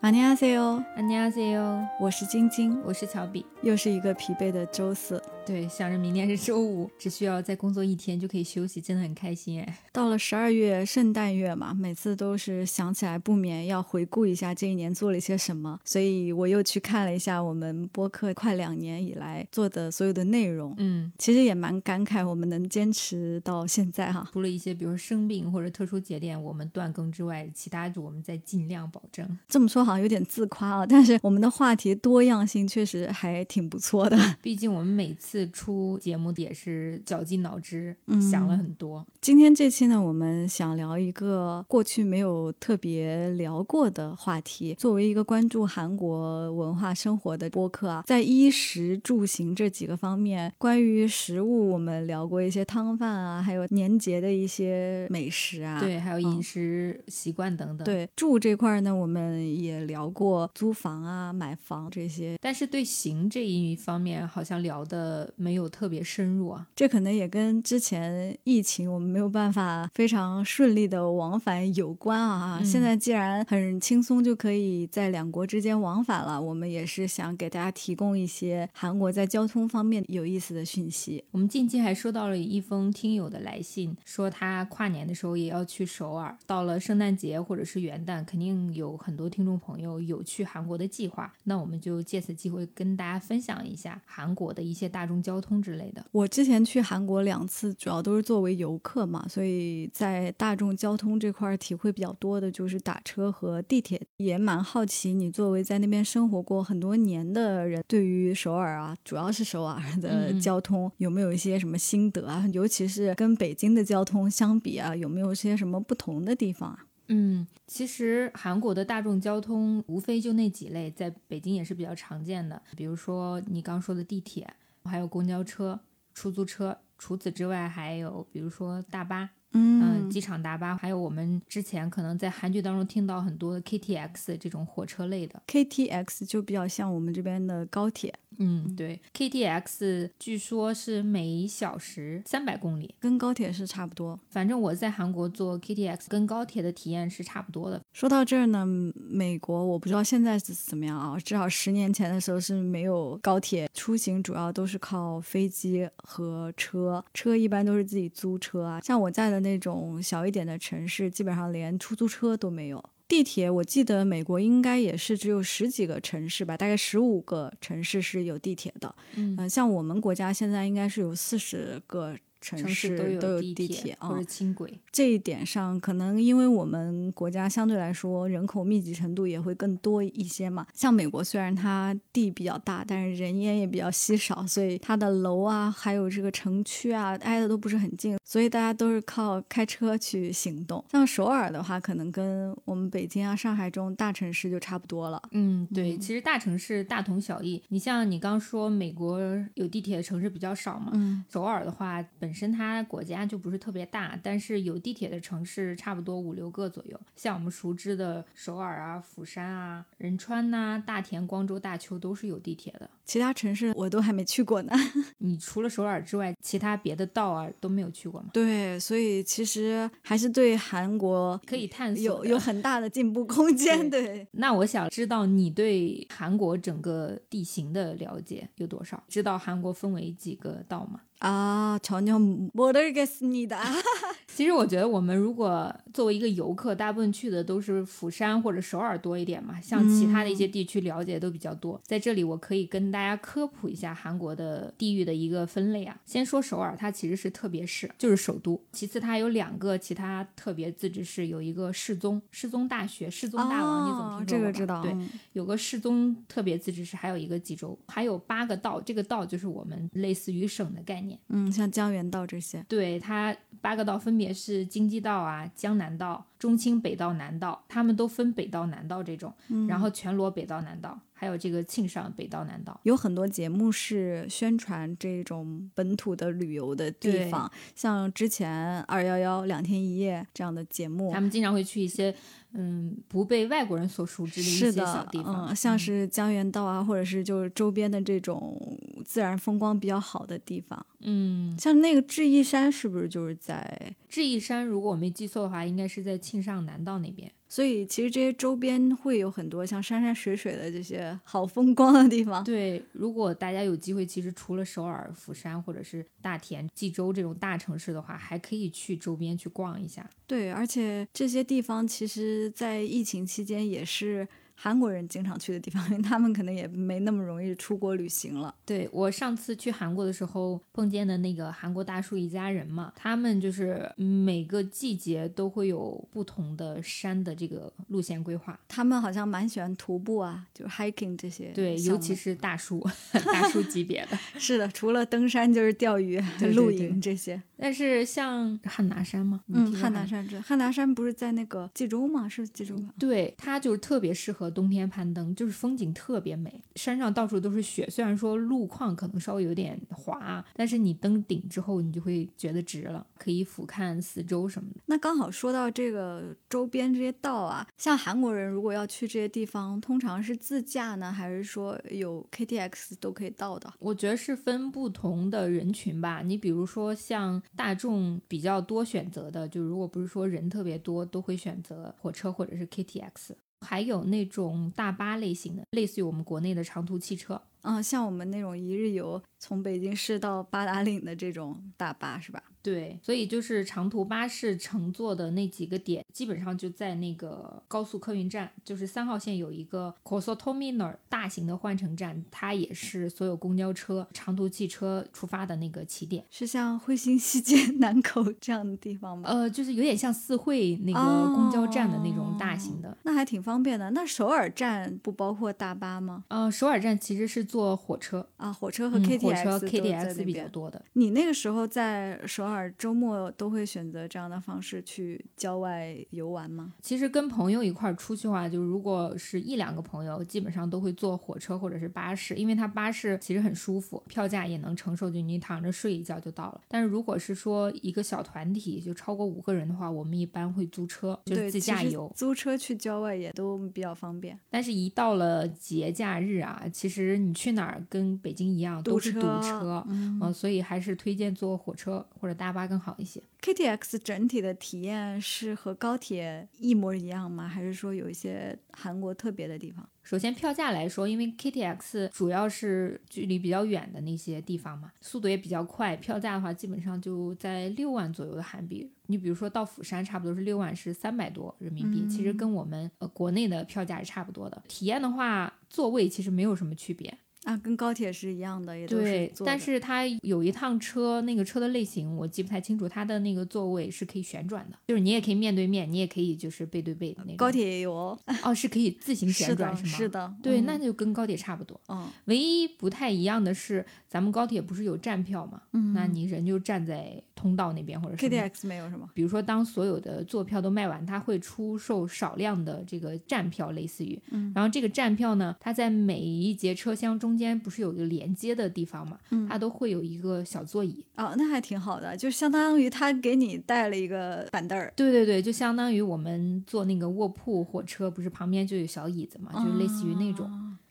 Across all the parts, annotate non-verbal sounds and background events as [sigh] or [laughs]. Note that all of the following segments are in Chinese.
안녕하세요， 안녕하세요， 我是晶晶，我是乔比，又是一个疲惫的周四。对，想着明天是周五，只需要再工作一天就可以休息，真的很开心哎。到了十二月，圣诞月嘛，每次都是想起来不免要回顾一下这一年做了些什么，所以我又去看了一下我们播客快两年以来做的所有的内容。嗯，其实也蛮感慨，我们能坚持到现在哈。除了一些比如说生病或者特殊节点我们断更之外，其他我们在尽量保证。这么说 好像有点自夸啊，但是我们的话题多样性确实还挺不错的。[laughs] 毕竟我们每次出节目也是绞尽脑汁嗯想了很多。今天这期呢，我们想聊一个过去没有特别聊过的话题。作为一个关注韩国文化生活的播客啊，在衣食住行这几个方面，关于食物我们聊过一些汤饭啊，还有年节的一些美食啊，对，还有饮食习惯等等。对，住这块呢，我们也聊过租房啊、买房这些，但是对行这一方面好像聊的没有特别深入啊。这可能也跟之前疫情我们没有办法非常顺利的往返有关啊。现在既然很轻松就可以在两国之间往返了，我们也是想给大家提供一些韩国在交通方面有意思的讯息。我们近期还收到了一封听友的来信，说他跨年的时候也要去首尔，到了圣诞节或者是元旦，肯定有很多听众朋友有去韩国的计划。那我们就借此机会跟大家分享一下韩国的一些大众交通之类的。我之前去韩国两次，主要都是作为游客嘛，所以在大众交通这块体会比较多的就是打车和地铁。也蛮好奇，你作为在那边生活过很多年的人，对于首尔啊，主要是首尔的交通有没有一些什么心得啊？尤其是跟北京的交通相比啊，有没有些什么不同的地方啊？嗯，其实韩国的大众交通无非就那几类，在北京也是比较常见的，比如说你刚说的地铁，还有公交车、出租车。除此之外，还有比如说大巴，嗯，机场大巴，还有我们之前可能在韩剧当中听到很多 KTX 这种火车类的。KTX 就比较像我们这边的高铁。嗯，对，KTX 据说是每小时三百公里，跟高铁是差不多。反正我在韩国坐 KTX 跟高铁的体验是差不多的。说到这儿呢，美国我不知道现在是怎么样啊，至少十年前的时候是没有高铁出行，主要都是靠飞机和车，车一般都是自己租车啊。像我在的那种小一点的城市，基本上连出租车都没有。地铁，我记得美国应该也是只有十几个城市吧，大概十五个城市是有地铁的。嗯，像我们国家现在应该是有四十个。城市都有地铁或者轻轨，这一点上可能因为我们国家相对来说人口密集程度也会更多一些嘛。像美国虽然它地比较大，但是人烟也比较稀少，所以它的楼啊，还有这个城区啊，挨的都不是很近，所以大家都是靠开车去行动。像首尔的话，可能跟我们北京啊、上海这种大城市就差不多了。嗯，对，其实大城市大同小异。你像你刚说美国有地铁的城市比较少嘛，嗯，首尔的话。本身它国家就不是特别大，但是有地铁的城市差不多五六个左右。像我们熟知的首尔啊、釜山啊、仁川呐、大田、光州、大邱都是有地铁的。其他城市我都还没去过呢。[laughs] 你除了首尔之外，其他别的道啊都没有去过吗？对，所以其实还是对韩国可以探索，有有很大的进步空 [laughs] 间。对。那我想知道你对韩国整个地形的了解有多少？知道韩国分为几个道吗？啊，전혀모르겠습니다[laughs] 其实我觉得，我们如果作为一个游客，大部分去的都是釜山或者首尔多一点嘛，像其他的一些地区了解都比较多。在这里，我可以跟大家科普一下韩国的地域的一个分类啊。先说首尔，它其实是特别市，就是首都。其次，它有两个其他特别自治市，有一个世宗，世宗大学，世宗大王，你总听这个知道？对，有个世宗特别自治市，还有一个济州，还有八个道，这个道就是我们类似于省的概念。 嗯，像江原道这些。对，它八个道分别。是京畿道啊，江南道、中青北道、南道，他们都分北道、南道这种，然后全罗北道、南道。还有这个庆尚北道南道，有很多节目是宣传这种本土的旅游的地方，像之前二幺幺两天一夜这样的节目，他们经常会去一些嗯不被外国人所熟知的一些小地方，嗯，像是江原道啊，或者是就是周边的这种自然风光比较好的地方。嗯，像那个智异山是不是就是在？智异山如果我没记错的话，应该是在庆尚南道那边。所以其实这些周边会有很多像山山水水的这些好风光的地方。对，如果大家有机会，其实除了首尔、釜山或者是大田、济州这种大城市的话，还可以去周边去逛一下。对，而且这些地方其实，在疫情期间也是。韩国人经常去的地方，因为他们可能也没那么容易出国旅行了。[laughs] 对我上次去韩国的时候碰见的那个韩国大叔一家人嘛，他们就是每个季节都会有不同的山的这个路线规划。他们好像蛮喜欢徒步啊，就是 hiking 这些。对，尤其是大叔，[laughs] 大叔级别的。[laughs] 是的，除了登山就是钓鱼、露营这些。但是像汉拿山吗？嗯，汉拿山这汉拿山不是在那个济州吗？是济州吗？对，它就是特别适合。冬天攀登就是风景特别美，山上到处都是雪，虽然说路况可能稍微有点滑，但是你登顶之后，你就会觉得值了，可以俯瞰四周什么的。那刚好说到这个周边这些道啊，像韩国人如果要去这些地方，通常是自驾呢，还是说有 KTX 都可以到的？我觉得是分不同的人群吧。你比如说像大众比较多选择的，就如果不是说人特别多，都会选择火车或者是 KTX。还有那种大巴类型的，类似于我们国内的长途汽车。嗯，像我们那种一日游，从北京市到八达岭的这种大巴是吧？对，所以就是长途巴士乘坐的那几个点，基本上就在那个高速客运站，就是三号线有一个 k o s o t o m i n o r 大型的换乘站，它也是所有公交车、长途汽车出发的那个起点，是像惠新西街南口这样的地方吗？呃，就是有点像四惠那个公交站的那种大型的，那还挺方便的。那首尔站不包括大巴吗？呃，首尔站其实是坐火车啊，火车和 KTX，火车 KTX 比较多的。你那个时候在首尔？周末都会选择这样的方式去郊外游玩吗？其实跟朋友一块儿出去的话，就如果是一两个朋友，基本上都会坐火车或者是巴士，因为它巴士其实很舒服，票价也能承受，就你躺着睡一觉就到了。但是如果是说一个小团体，就超过五个人的话，我们一般会租车，就是自驾游。租车去郊外也都比较方便。但是，一到了节假日啊，其实你去哪儿跟北京一样都是堵车，嗯，所以还是推荐坐火车或者大。巴更好一些。KTX 整体的体验是和高铁一模一样吗？还是说有一些韩国特别的地方？首先票价来说，因为 KTX 主要是距离比较远的那些地方嘛，速度也比较快，票价的话基本上就在六万左右的韩币。你比如说到釜山，差不多是六万，是三百多人民币，其实跟我们呃国内的票价是差不多的。体验的话，座位其实没有什么区别。啊，跟高铁是一样的，也都是对，但是它有一趟车，那个车的类型我记不太清楚，它的那个座位是可以旋转的，就是你也可以面对面，你也可以就是背对背的那种。高铁也有哦，哦，是可以自行旋转是吗？是的，对，那就跟高铁差不多。嗯，唯一不太一样的是，咱们高铁不是有站票吗？嗯，那你人就站在通道那边或者 KTX 没有什么。比如说，当所有的坐票都卖完，它会出售少量的这个站票，类似于，嗯，然后这个站票呢，它在每一节车厢中间不是有一个连。接的地方嘛，它都会有一个小座椅哦，那还挺好的，就相当于它给你带了一个板凳儿。对对对，就相当于我们坐那个卧铺火车，不是旁边就有小椅子嘛，就类似于那种。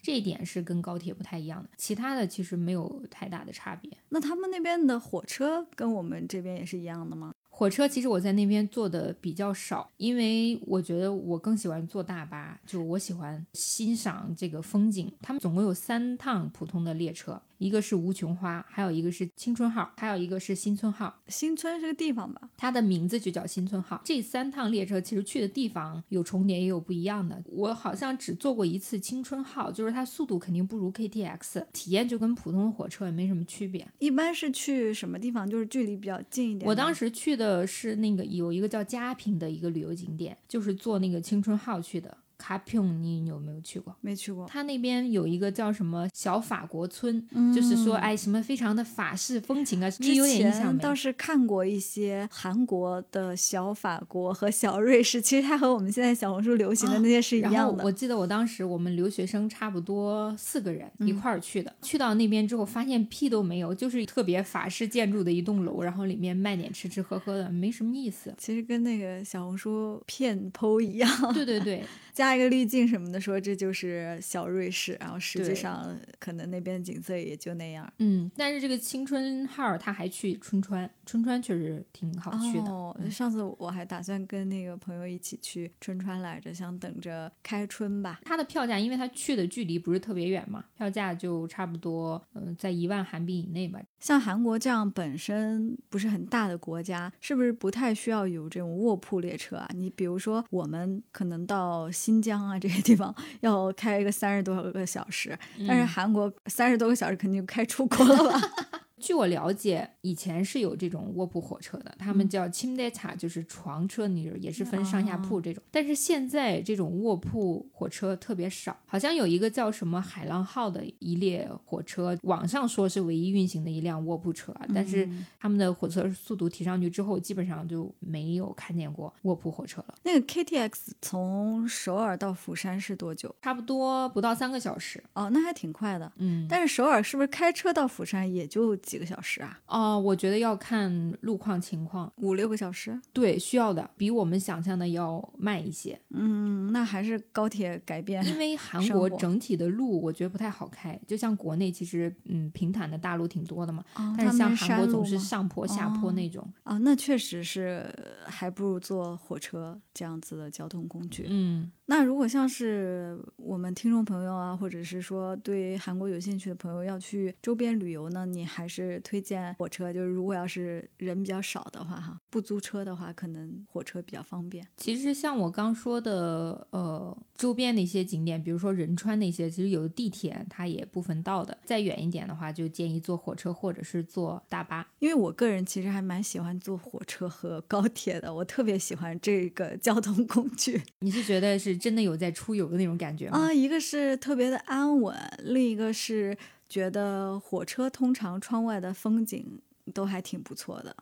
这一点是跟高铁不太一样的，其他的其实没有太大的差别。那他们那边的火车跟我们这边也是一样的吗？火车其实我在那边坐的比较少，因为我觉得我更喜欢坐大巴，就我喜欢欣赏这个风景。他们总共有三趟普通的列车。一个是无穷花，还有一个是青春号，还有一个是新村号。新村是个地方吧？它的名字就叫新村号。这三趟列车其实去的地方有重叠，也有不一样的。我好像只坐过一次青春号，就是它速度肯定不如 KTX，体验就跟普通的火车也没什么区别。一般是去什么地方？就是距离比较近一点。我当时去的是那个有一个叫嘉平的一个旅游景点，就是坐那个青春号去的。卡平，你有没有去过？没去过。他那边有一个叫什么小法国村，就是说，哎，什么非常的法式风情啊。你有点印象没？倒是看过一些韩国的小法国和小瑞士，其实它和我们现在小红书流行的那些是一样的。我记得我当时我们留学生差不多四个人一块儿去的，去到那边之后发现屁都没有，就是特别法式建筑的一栋楼，然后里面卖点吃吃喝喝的，没什么意思。其实跟那个小红书骗剖一样。对对对。加一个滤镜什么的，说这就是小瑞士，然后实际上可能那边景色也就那样。嗯，但是这个青春号他还去春川，春川确实挺好去的。哦，嗯上次我还打算跟那个朋友一起去春川来着，想等着开春吧。它的票价，因为它去的距离不是特别远嘛，票价就差不多，嗯、在一万韩币以内吧。像韩国这样本身不是很大的国家，是不是不太需要有这种卧铺列车啊？你比如说，我们可能到新疆啊这些地方要开一个三十多个小时，但是嗯韩国三十多个小时肯定就开出国了吧？[laughs] 据我了解，以前是有这种卧铺火车的，他们叫 c h i m d t a 就是床车，你也是分上下铺这种。但是现在这种卧铺火车特别少，好像有一个叫什么海浪号的一列火车，网上说是唯一运行的一辆卧铺车，但是他们的火车速度提上去之后，基本上就没有看见过卧铺火车了。那个 KTX 从首尔到釜山是多久？差不多不到三个小时。哦，那还挺快的。嗯，但是首尔是不是开车到釜山也就？几个小时啊？哦，我觉得要看路况情况，五六个小时？对，需要的比我们想象的要慢一些。嗯，那还是高铁改变。因为韩国整体的路我觉得不太好开，就像国内其实嗯平坦的大路挺多的嘛，哦，但是像韩国总是上坡下坡哦那种。哦，那确实是还不如坐火车这样子的交通工具。嗯，那如果像是我们听众朋友啊，或者是说对韩国有兴趣的朋友要去周边旅游呢，你还是推荐火车。就是如果要是人比较少的话，哈，不租车的话，可能火车比较方便。其实像我刚说的，呃，周边的一些景点，比如说仁川那些，其实有地铁它也部分到的。再远一点的话，就建议坐火车或者是坐大巴。因为我个人其实还蛮喜欢坐火车和高铁的，我特别喜欢这个交通工具你是觉得是真的有在出游的那种感觉吗？啊。一个是特别的安稳，另一个是觉得火车通常窗外的风景都还挺不错的。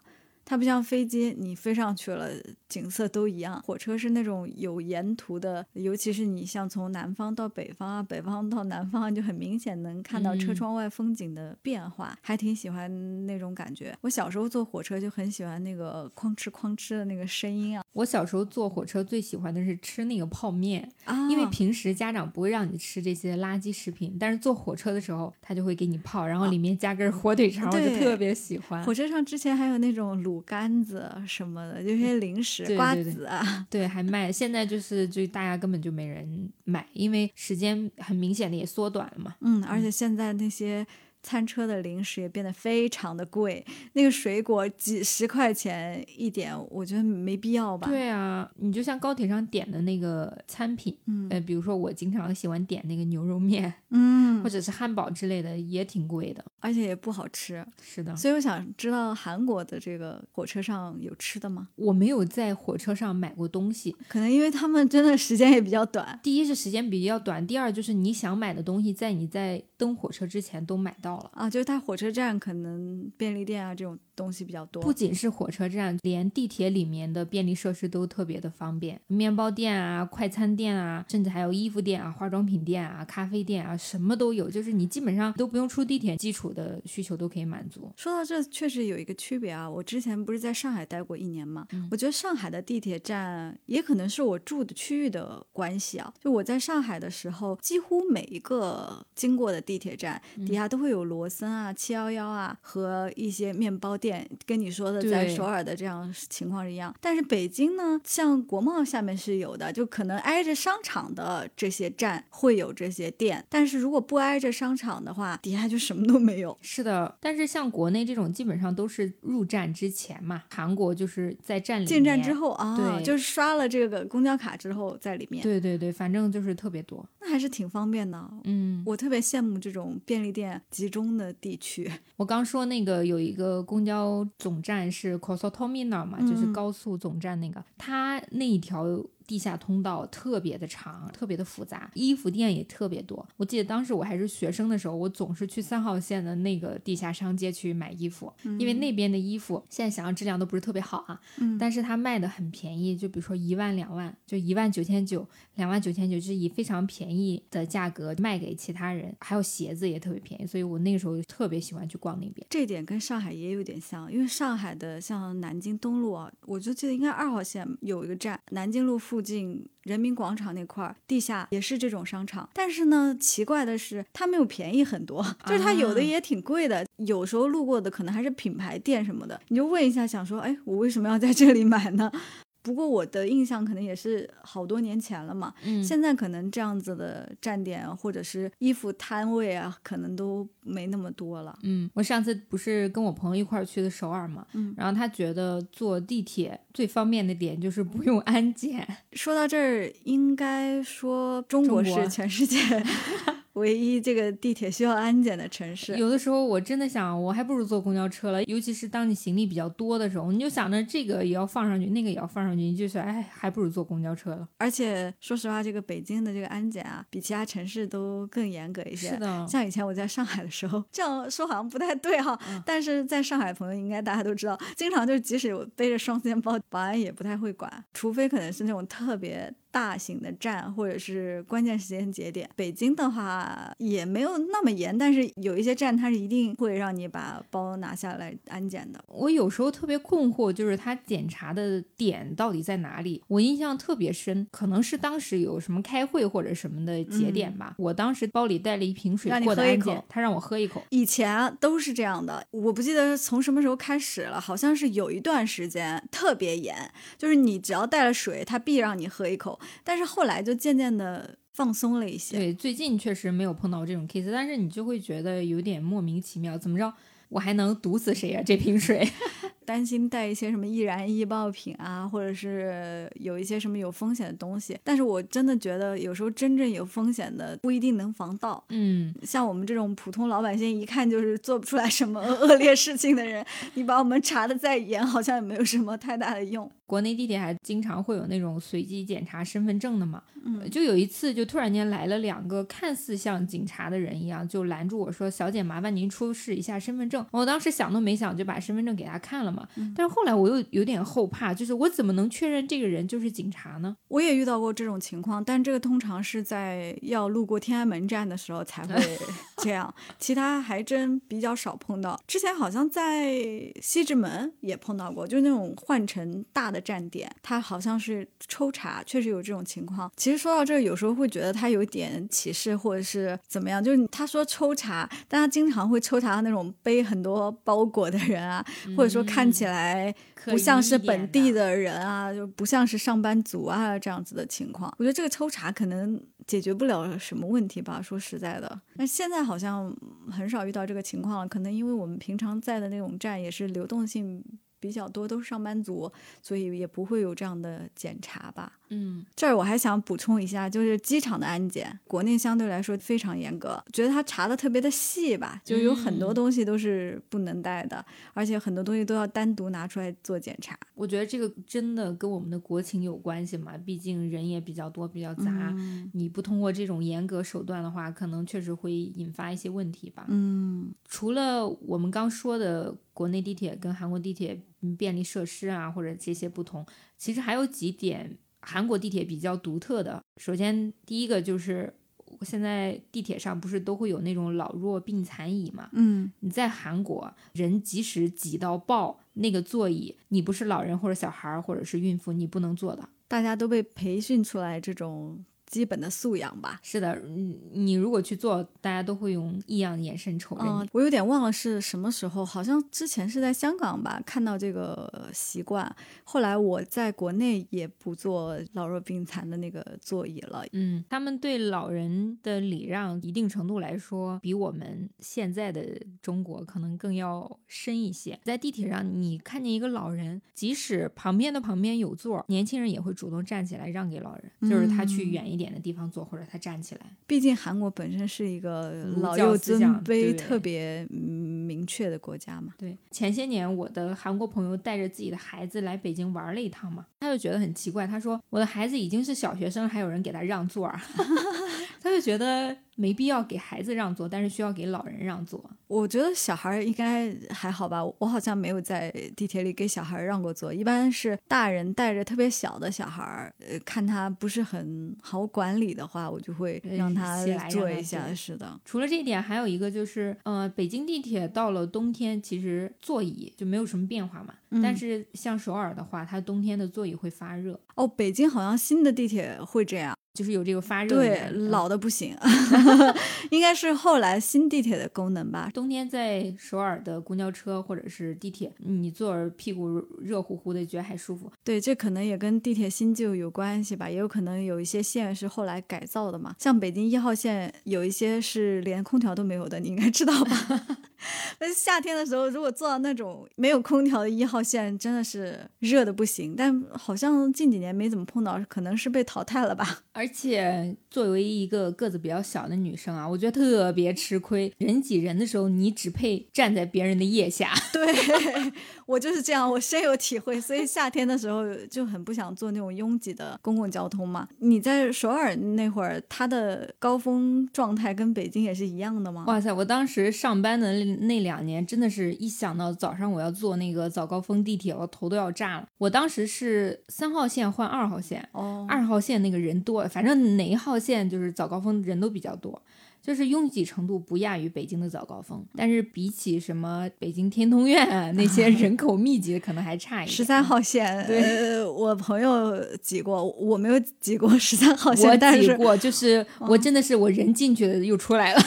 它不像飞机，你飞上去了，景色都一样。火车是那种有沿途的，尤其是你像从南方到北方啊，北方到南方，就很明显能看到车嗯窗外风景的变化，还挺喜欢那种感觉。我小时候坐火车就很喜欢那个哐哧哐哧的那个声音啊我小时候坐火车最喜欢的是吃那个泡面，啊！因为平时家长不会让你吃这些垃圾食品，但是坐火车的时候，他就会给你泡，然后里面加根火腿肠，我就特别喜欢。火车上之前还有那种卤干子什么的，有些零食、瓜子啊。对，还卖。现在就是就大家根本就没人买，因为时间很明显的也缩短了嘛。嗯，而且现在那些餐车的零食也变得非常的贵，那个水果几十块钱一点，我觉得没必要吧。，对啊，你就像高铁上点的那个餐品，嗯呃，比如说我经常喜欢点那个牛肉面 [laughs] 嗯或，者是汉堡之类的，也挺贵的。而且也不好吃，是的，所以我想知道韩国的这个火车上有吃的吗？我没有在火车上买过东西。可能因为他们真的时间也比较短。第一是时间比较短，第二就是你想买的东西，在你在登火车之前都买到啊，就是它火车站可能便利店啊这种东西比较多。不仅是火车站，连地铁里面的便利设施都特别的方便，面包店啊、快餐店啊，甚至还有衣服店啊、化妆品店啊、咖啡店啊，什么都有。就是你基本上都不用出地铁，基础的需求都可以满足。说到这，确实有一个区别啊。我之前不是在上海待过一年嘛，我觉得上海的地铁站也可能是我住的区域的关系啊。就我在上海的时候，几乎每一个经过的地铁站底下都会有罗森啊、七幺幺啊和一些面包店，跟你说的在首尔的这样情况是一样。但是北京呢，像国贸下面是有的，就可能挨着商场的这些站会有这些店，但是如果不挨着商场的话，底下就什么都没有。是的，但是像国内这种基本上都是入站之前嘛，韩国就是在站里进站之后啊，对就是刷了这个公交卡之后在里面，对对对，反正就是特别多。那还是挺方便的。嗯，我特别羡慕这种便利店集中的地区。我刚说那个有一个公交总站是 k o s o t o m i n a 嘛，就是嗯。高速总站那个，它那一条地下通道特别的长，特别的复杂，衣服店也特别多。我记得当时我还是学生的时候，我总是去三号线的那个地下商街去买衣服，因为那边的衣服现在想想质量都不是特别好啊，嗯但是它卖的很便宜，就比如说一万两万，就一万九千九、两万九千九，就是以非常便宜的价格卖给其他人，还有鞋子也特别便宜，所以我那个时候特别喜欢去逛那边。这点跟上海也有点像，因为上海的像南京东路啊，我就记得应该二号线有一个站，南京路附附近人民广场那块儿地下也是这种商场，但是呢，奇怪的是它没有便宜很多，[laughs] 就是它有的也挺贵的，有时候路过的可能还是品牌店什么的，你就问一下，想说，哎，我为什么要在这里买呢？不过我的印象可能也是好多年前了嘛，嗯，现在可能这样子的站点或者是衣服摊位啊，可能都没那么多了。嗯，我上次不是跟我朋友一块儿去的首尔嘛，嗯，然后他觉得坐地铁最方便的点就是不用安检。说到这儿，应该说中国中国是全世界唯一这个地铁需要安检的城市。有的时候我真的想，我还不如坐公交车了。尤其是当你行李比较多的时候，你就想着这个也要放上去，那个也要放上去，你就想，哎，还不如坐公交车了。而且说实话，这个北京的这个安检啊，比其他城市都更严格一些。是的，像以前我在上海的时候，这样说好像不太对哈，嗯但是在上海朋友应该大家都知道，经常就是即使我背着双肩包，保安也不太会管，除非可能是那种特别大型的站或者是关键时间节点。北京的话也没有那么严，但是有一些站它是一定会让你把包拿下来安检的。我有时候特别困惑，就是他检查的点到底在哪里？我印象特别深，可能是当时有什么开会或者什么的节点吧。我当时包里带了一瓶水过的喝一口安检，他让我喝一口。以前啊都是这样的，我不记得从什么时候开始了，好像是有一段时间特别严，就是你只要带了水，他必让你喝一口。但是后来就渐渐的放松了一些。对，最近确实没有碰到这种 case，但是你就会觉得有点莫名其妙，怎么着？我还能毒死谁呀？这瓶水？[laughs] 担心带一些什么易燃易爆品啊，或者是有一些什么有风险的东西。但是我真的觉得，有时候真正有风险的不一定能防盗。嗯，像我们这种普通老百姓，一看就是做不出来什么 [laughs] 恶劣事情的人，你把我们查的再严，好像也没有什么太大的用。国内地铁还经常会有那种随机检查身份证的嘛。嗯，就有一次，就突然间来了两个看似像警察的人一样，就拦住我说：“小姐，麻烦您出示一下身份证。”我当时想都没想就把身份证给他看了嘛。但是后来我又有点后怕，就是我怎么能确认这个人就是警察呢？我也遇到过这种情况，但这个通常是在要路过天安门站的时候才会 [laughs] 这样，其他还真比较少碰到。之前好像在西直门也碰到过，就是那种换乘大的站点，他好像是抽查，确实有这种情况。其实说到这儿，有时候会觉得他有点歧视或者是怎么样，就是他说抽查，但他经常会抽查那种背很多包裹的人啊，或者说看起来。不像是本地的。的人啊，就不像是上班族啊这样子的情况。我觉得这个抽查可能解决不了什么问题吧，说实在的。那现在好像很少遇到这个情况了，可能因为我们平常在的那种站也是流动性比较多，都是上班族，所以也不会有这样的检查吧。嗯，这儿我还想补充一下，就是机场的安检，国内相对来说非常严格，觉得他查的特别的细吧，就有很多嗯东西都是不能带的，而且很多东西都要单独拿出来做检查。我觉得这个真的跟我们的国情有关系嘛，毕竟人也比较多，比较杂。嗯你不通过这种严格手段的话，可能确实会引发一些问题吧。嗯除了我们刚说的国内地铁跟韩国地铁嗯便利设施啊，或者这些不同，其实还有几点韩国地铁比较独特的。首先，第一个就是现在地铁上不是都会有那种老弱病残椅嘛？嗯你在韩国，人即使挤到爆，那个座椅，你不是老人或者小孩儿或者是孕妇，你不能坐的。大家都被培训出来这种基本的素养吧。是的，嗯你如果去做，大家都会用异样的眼神瞅着你。嗯，我有点忘了是什么时候，好像之前是在香港吧，看到这个习惯。后来我在国内也不坐老弱病残的那个座椅了。嗯，他们对老人的礼让，一定程度来说，比我们现在的中国可能更要深一些。在地铁上，你看见一个老人，即使旁边的旁边有座，年轻人也会主动站起来让给老人，就是他去嗯远一点的地方坐，或者他站起来。毕竟韩国本身是一个老幼尊卑特别嗯明确的国家嘛。对，前些年我的韩国朋友带着自己的孩子来北京玩了一趟嘛，他就觉得很奇怪，他说我的孩子已经是小学生，还有人给他让座儿，[laughs] [laughs] 他就觉得没必要给孩子让座，但是需要给老人让座。我觉得小孩应该还好吧，我好像没有在地铁里给小孩让过座，一般是大人带着特别小的小孩，呃，看他不是很好管理的话，我就会让他坐一下。是的，除了这一点，还有一个就是，呃，北京地铁到了冬天，其实座椅就没有什么变化嘛。但是像首尔的话，它冬天的座椅会发热。哦，北京好像新的地铁会这样。就是有这个发热，对，老的不行，[laughs] 应该是后来新地铁的功能吧。冬天在首尔的公交车或者是地铁，你坐着屁股热乎乎的，觉得还舒服。对，这可能也跟地铁新旧有关系吧，也有可能有一些线是后来改造的嘛。像北京一号线有一些是连空调都没有的，你应该知道吧？[laughs] 那夏天的时候，如果坐到那种没有空调的一号线，真的是热的不行。但好像近几年没怎么碰到，可能是被淘汰了吧。而且作为一个个子比较小的女生啊，我觉得特别吃亏。人挤人的时候，你只配站在别人的腋下。[laughs] 对 [laughs] 我就是这样，我深有体会。所以夏天的时候就很不想坐那种拥挤的公共交通嘛。你在首尔那会儿，它的高峰状态跟北京也是一样的吗？哇塞，我当时上班的那两年，真的是一想到早上我要坐那个早高峰地铁，我头都要炸了。我当时是三号线换二号线，哦，二号线那个人多。反正哪一号线就是早高峰人都比较多，就是拥挤程度不亚于北京的早高峰，但是比起什么北京天通苑那些人口密集的，可能还差一点。十三号线，对，我朋友挤过，我没有挤过十三号线，我挤过，就是我真的是我人进去了又出来了。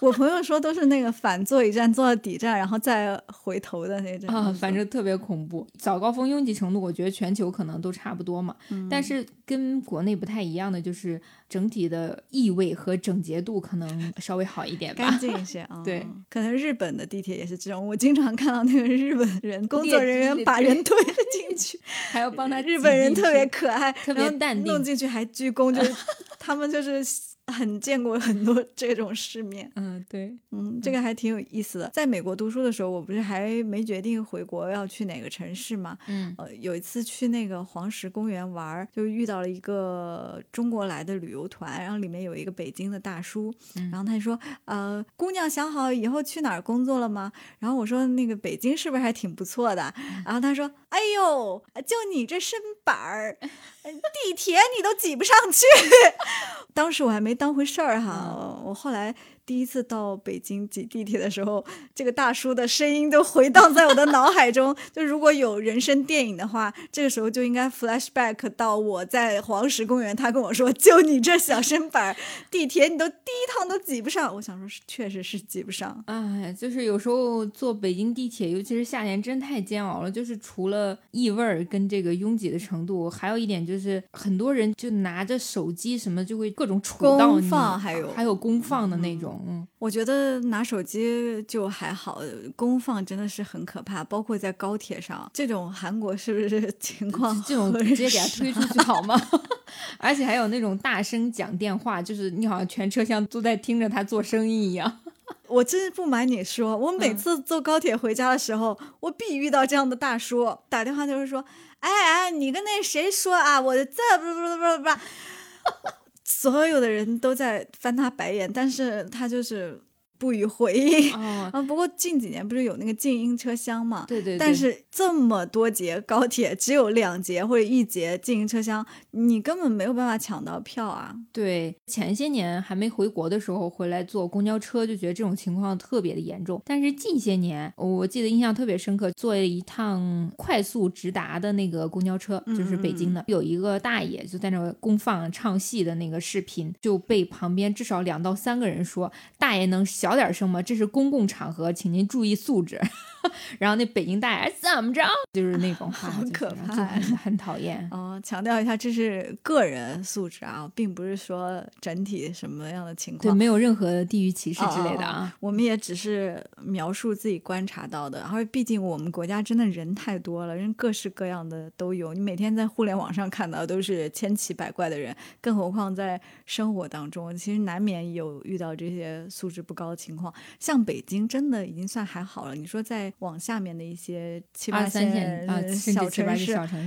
我朋友说都是那个反坐一站坐到底站，然后再回头的那种啊，反正特别恐怖。早高峰拥挤程度，我觉得全球可能都差不多嘛，但是跟国内不太一样的就是整体的异味和整洁度可能稍微好一点，干净一些啊。[laughs] 对，可能日本的地铁也是这种，我经常看到那个日本人工作人员把人推了进去，[laughs] 还要帮他。日本人特别可爱，特别淡定，弄进去还鞠躬，就是 [laughs] 他们就是。很见过很多这种世面，嗯，对，嗯，这个还挺有意思的。在美国读书的时候，我不是还没决定回国要去哪个城市吗，嗯，呃，有一次去那个黄石公园玩，就遇到了一个中国来的旅游团，然后里面有一个北京的大叔，然后他就说，呃，姑娘想好以后去哪儿工作了吗？然后我说那个北京是不是还挺不错的？然后他说，哎呦，就你这身板儿，[laughs] 地铁你都挤不上去。[laughs] 当时我还没当回事儿哈，我后来。第一次到北京挤地铁的时候，这个大叔的声音都回荡在我的脑海中。[laughs] 就如果有人生电影的话，这个时候就应该 flashback 到我在黄石公园，他跟我说：“就你这小身板，地铁你都第一趟都挤不上。”我想说，是确实是挤不上。哎，就是有时候坐北京地铁，尤其是夏天，真太煎熬了。就是除了异味儿跟这个拥挤的程度，还有一点就是很多人就拿着手机什么，就会各种杵到你，还有还有公放的那种。嗯，我觉得拿手机就还好，公放真的是很可怕。包括在高铁上，这种韩国是不是情况？[laughs] 这种直接给他推出去好吗？[laughs] 而且还有那种大声讲电话，就是你好像全车厢都在听着他做生意一样。[laughs] 我真不瞒你说，我每次坐高铁回家的时候，我必遇到这样的大叔打电话，就是说：“哎哎，你跟那谁说啊？我的这不不不不不。”所有的人都在翻他白眼，但是他就是。不予回应啊！不过近几年不是有那个静音车厢嘛？对对。但是这么多节高铁，只有两节或者一节静音车厢，你根本没有办法抢到票啊！对，前些年还没回国的时候，回来坐公交车就觉得这种情况特别的严重。但是近些年，我记得印象特别深刻，坐了一趟快速直达的那个公交车，就是北京的，有一个大爷就在那公放唱戏的那个视频，就被旁边至少两到三个人说：“大爷能小。”小点声吗，这是公共场合，请您注意素质。然后那北京大爷怎么着，就是那种话，很可怕，[laughs] 很讨厌。哦，强调一下，这是个人素质啊，并不是说整体什么样的情况，对，没有任何地域歧视之类的啊。我们也只是描述自己观察到的，然后毕竟我们国家真的人太多了，人各式各样的都有，你每天在互联网上看到都是千奇百怪的人，更何况在生活当中，其实难免有遇到这些素质不高的。情况像北京真的已经算还好了。你说在往下面的一些七八三线啊，呃小城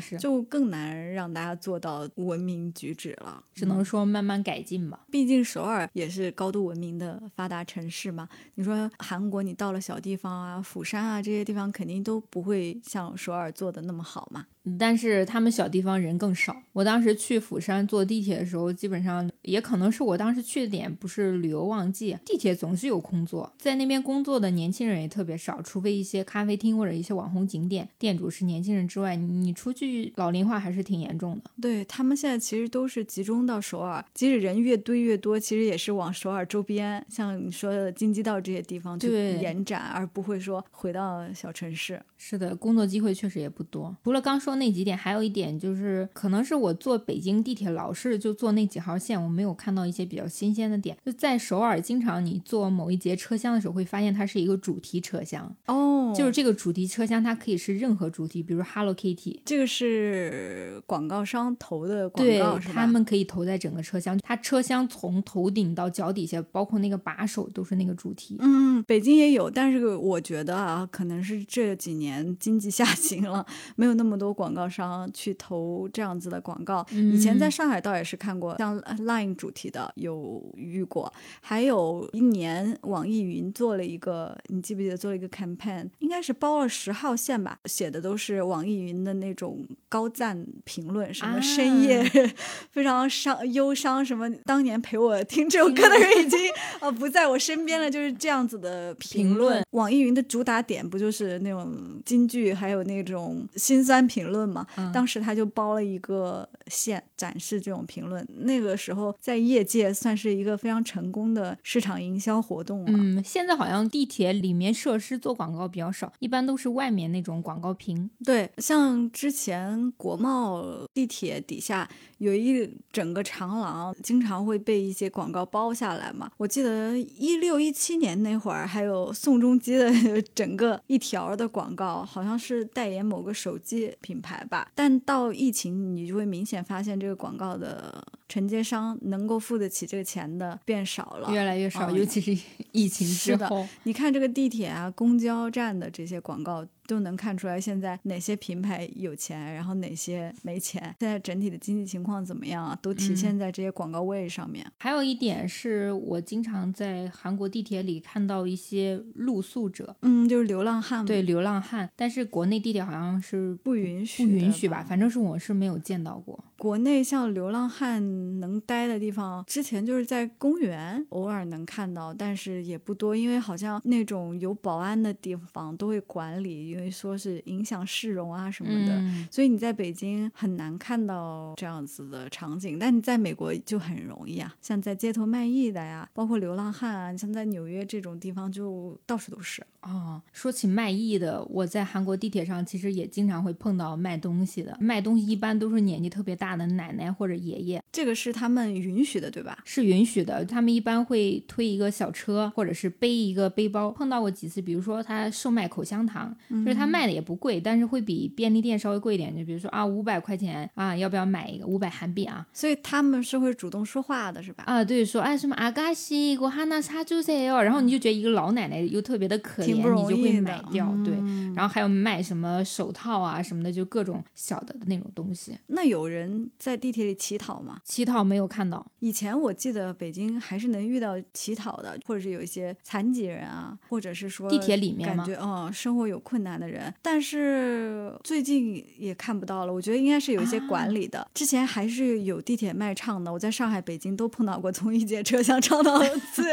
市，就更难让大家做到文明举止了。只能说慢慢改进吧。毕竟首尔也是高度文明的发达城市嘛。你说韩国，你到了小地方啊，釜山啊这些地方，肯定都不会像首尔做的那么好嘛。但是他们小地方人更少。我当时去釜山坐地铁的时候，基本上也可能是我当时去的点不是旅游旺季，地铁总是有空座，在那边工作的年轻人也特别少，除非一些咖啡厅或者一些网红景点，店主是年轻人之外，你出去老龄化还是挺严重的。对他们现在其实都是集中到首尔，即使人越堆越多，其实也是往首尔周边，像你说的京畿道这些地方去延展，而不会说回到小城市。是的，工作机会确实也不多。除了刚说那几点，还有一点就是，可能是我坐北京地铁老是就坐那几号线，我没有看到一些比较新鲜的点。就在首尔，经常你坐某一节车厢的时候，会发现它是一个主题车厢，哦就是这个主题车厢它可以是任何主题，比如 Hello Kitty。这个是广告商投的广告？他们可以投在整个车厢，它车厢从头顶到脚底下，包括那个把手都是那个主题。嗯，北京也有，但是我觉得啊，可能是这几年经济下行了，没有那么多广告商去投这样子的广告。以前在嗯。上海倒也是看过，像 Line 主题的有遇过，还有一年网易云做了一个，你记不记得做了一个 campaign，应该是包了十号线吧，写的都是网易云的那种高赞评论，什么深夜、啊。[laughs] 非常伤忧伤，什么当年陪我听这首歌的人已经 [laughs] 呃不在我身边了，就是这样子的评评论。网易云的主打点不就是那种京剧，还有那种心酸评论嘛？嗯当时他就包了一个线展示这种评论，那个时候在业界算是一个非常成功的市场营销活动了。嗯，现在好像地铁里面设施做广告比较少，一般都是外面那种广告屏。对，像之前国贸地铁底下有一整个长廊，经常会被一些广告包下来嘛。我记得一六一七年那会儿，还有宋仲基的 [laughs] 整个一条的广告，好像是代言某个手机品牌吧。但到疫情，你就会明显发现这个广告的承接商能够付得起这个钱的变少了，越来越少，嗯尤其是疫情之是的后。你看这个地铁啊、公交站的这些广告，都能看出来现在哪些品牌有钱，然后哪些没钱。现在整体的经济情况怎么样啊？都体现在这些广告位上面。还有一点是我经常在韩国地铁里看到一些露宿者，嗯，就是流浪汉，对流浪汉，但是国内地铁好像是不允许，不允许吧？？反正是我是没有见到过。国内像流浪汉能待的地方，之前就是在公园偶尔能看到，但是也不多，因为好像那种有保安的地方都会管理，因为说是影响市容啊什么的。嗯，所以你在北京很难看到这样子的场景，但你在美国就很容易啊，像在街头卖艺的呀，包括流浪汉啊，像在纽约这种地方就到处都是。哦，说起卖艺的，我在韩国地铁上其实也经常会碰到卖东西的。卖东西一般都是年纪特别大的奶奶或者爷爷，这个是他们允许的对吧？是允许的，他们一般会推一个小车或者是背一个背包。碰到过几次，比如说他售卖口香糖，就是他卖的也不贵，但是会比便利店稍微贵一点。就比如说啊，五百块钱啊，要不要买一个五百韩币啊？所以他们是会主动说话的，是吧？啊，对，说哎什么阿嘎西我哈那啥就塞哟，然后你就觉得一个老奶奶又特别的可。挺不容你就会易掉，对。嗯然后还有卖什么手套啊什么的，就各种小的那种东西。那有人在地铁里乞讨吗？乞讨没有看到，以前我记得北京还是能遇到乞讨的，或者是有一些残疾人啊，或者是说地铁里面感觉嗯生活有困难的人，但是最近也看不到了。我觉得应该是有一些管理的。之前还是有地铁卖唱的，我在上海、北京都碰到过，从一节车厢唱到自，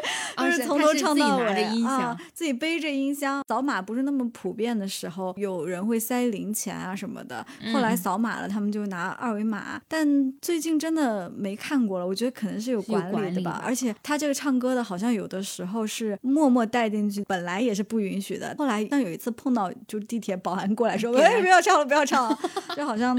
是从头唱到尾啊响，自己背着音箱。扫码不是那么普遍的时候，有人会塞零钱啊什么的。后来嗯扫码了，他们就拿二维码。但最近真的没看过了，我觉得可能是有管理的吧。而且他这个唱歌的，好像有的时候是默默带进去，本来也是不允许的。后来像有一次碰到，就地铁保安过来说：“给他喂，不要唱了，不要唱了。”这好像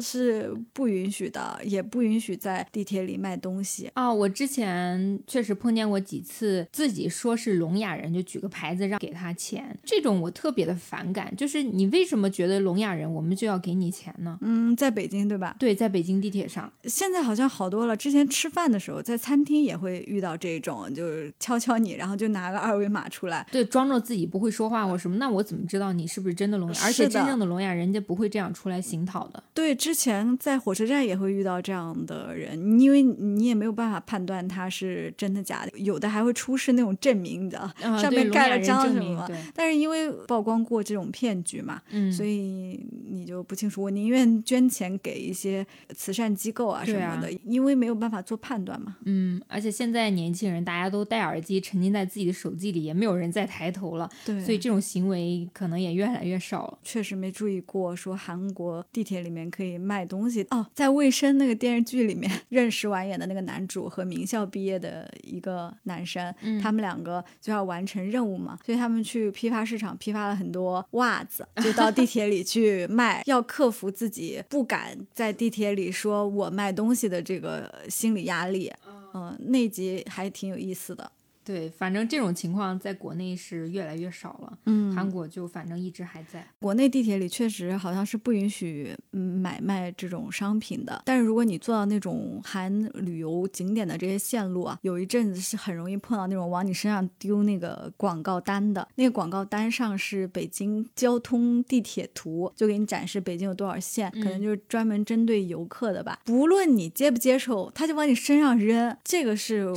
是不允许的，也不允许在地铁里卖东西。啊，我之前确实碰见过几次，自己说是聋哑人，就举个牌子让给他钱，这种我特别的反感。就是你为什么觉得聋哑人我们就要给你钱呢？嗯，在北京对吧？对，在北北京地铁上。现在好像好多了。之前吃饭的时候，在餐厅也会遇到这种，就是敲敲你，然后就拿个二维码出来，对，装着自己不会说话或什么。那我怎么知道你是不是真的聋哑？而且真正的聋哑，人家不会这样出来行讨的。对，之前在火车站也会遇到这样的人，因为你也没有办法判断他是真的假的，有的还会出示那种证明，你知道，上面盖了章什么。但是因为曝光过这种骗局嘛，嗯所以你就不清楚。我宁愿捐钱给一些慈善机构啊什么的，因为没有办法做判断嘛。嗯，而且现在年轻人大家都戴耳机，沉浸在自己的手机里，也没有人再抬头了。对，所以这种行为可能也越来越少了。确实没注意过，说韩国地铁里面可以卖东西哦。在《卫生》那个电视剧里面，[laughs] 任时完演的那个男主和名校毕业的一个男生，他们两个就要完成任务嘛，所以他们去批发市场批发了很多袜子，就到地铁里去卖，要克服自己不敢在地铁里说我卖东西的这个心理压力。嗯，那集还挺有意思的。对，反正这种情况在国内是越来越少了。嗯，韩国就反正一直还在。国内地铁里确实好像是不允许买卖这种商品的。但是如果你坐到那种含旅游景点的这些线路啊，有一阵子是很容易碰到那种往你身上丢那个广告单的。那个广告单上是北京交通地铁图，就给你展示北京有多少线，可能就是专门针对游客的吧。不论你接不接受，他就往你身上扔。这个是我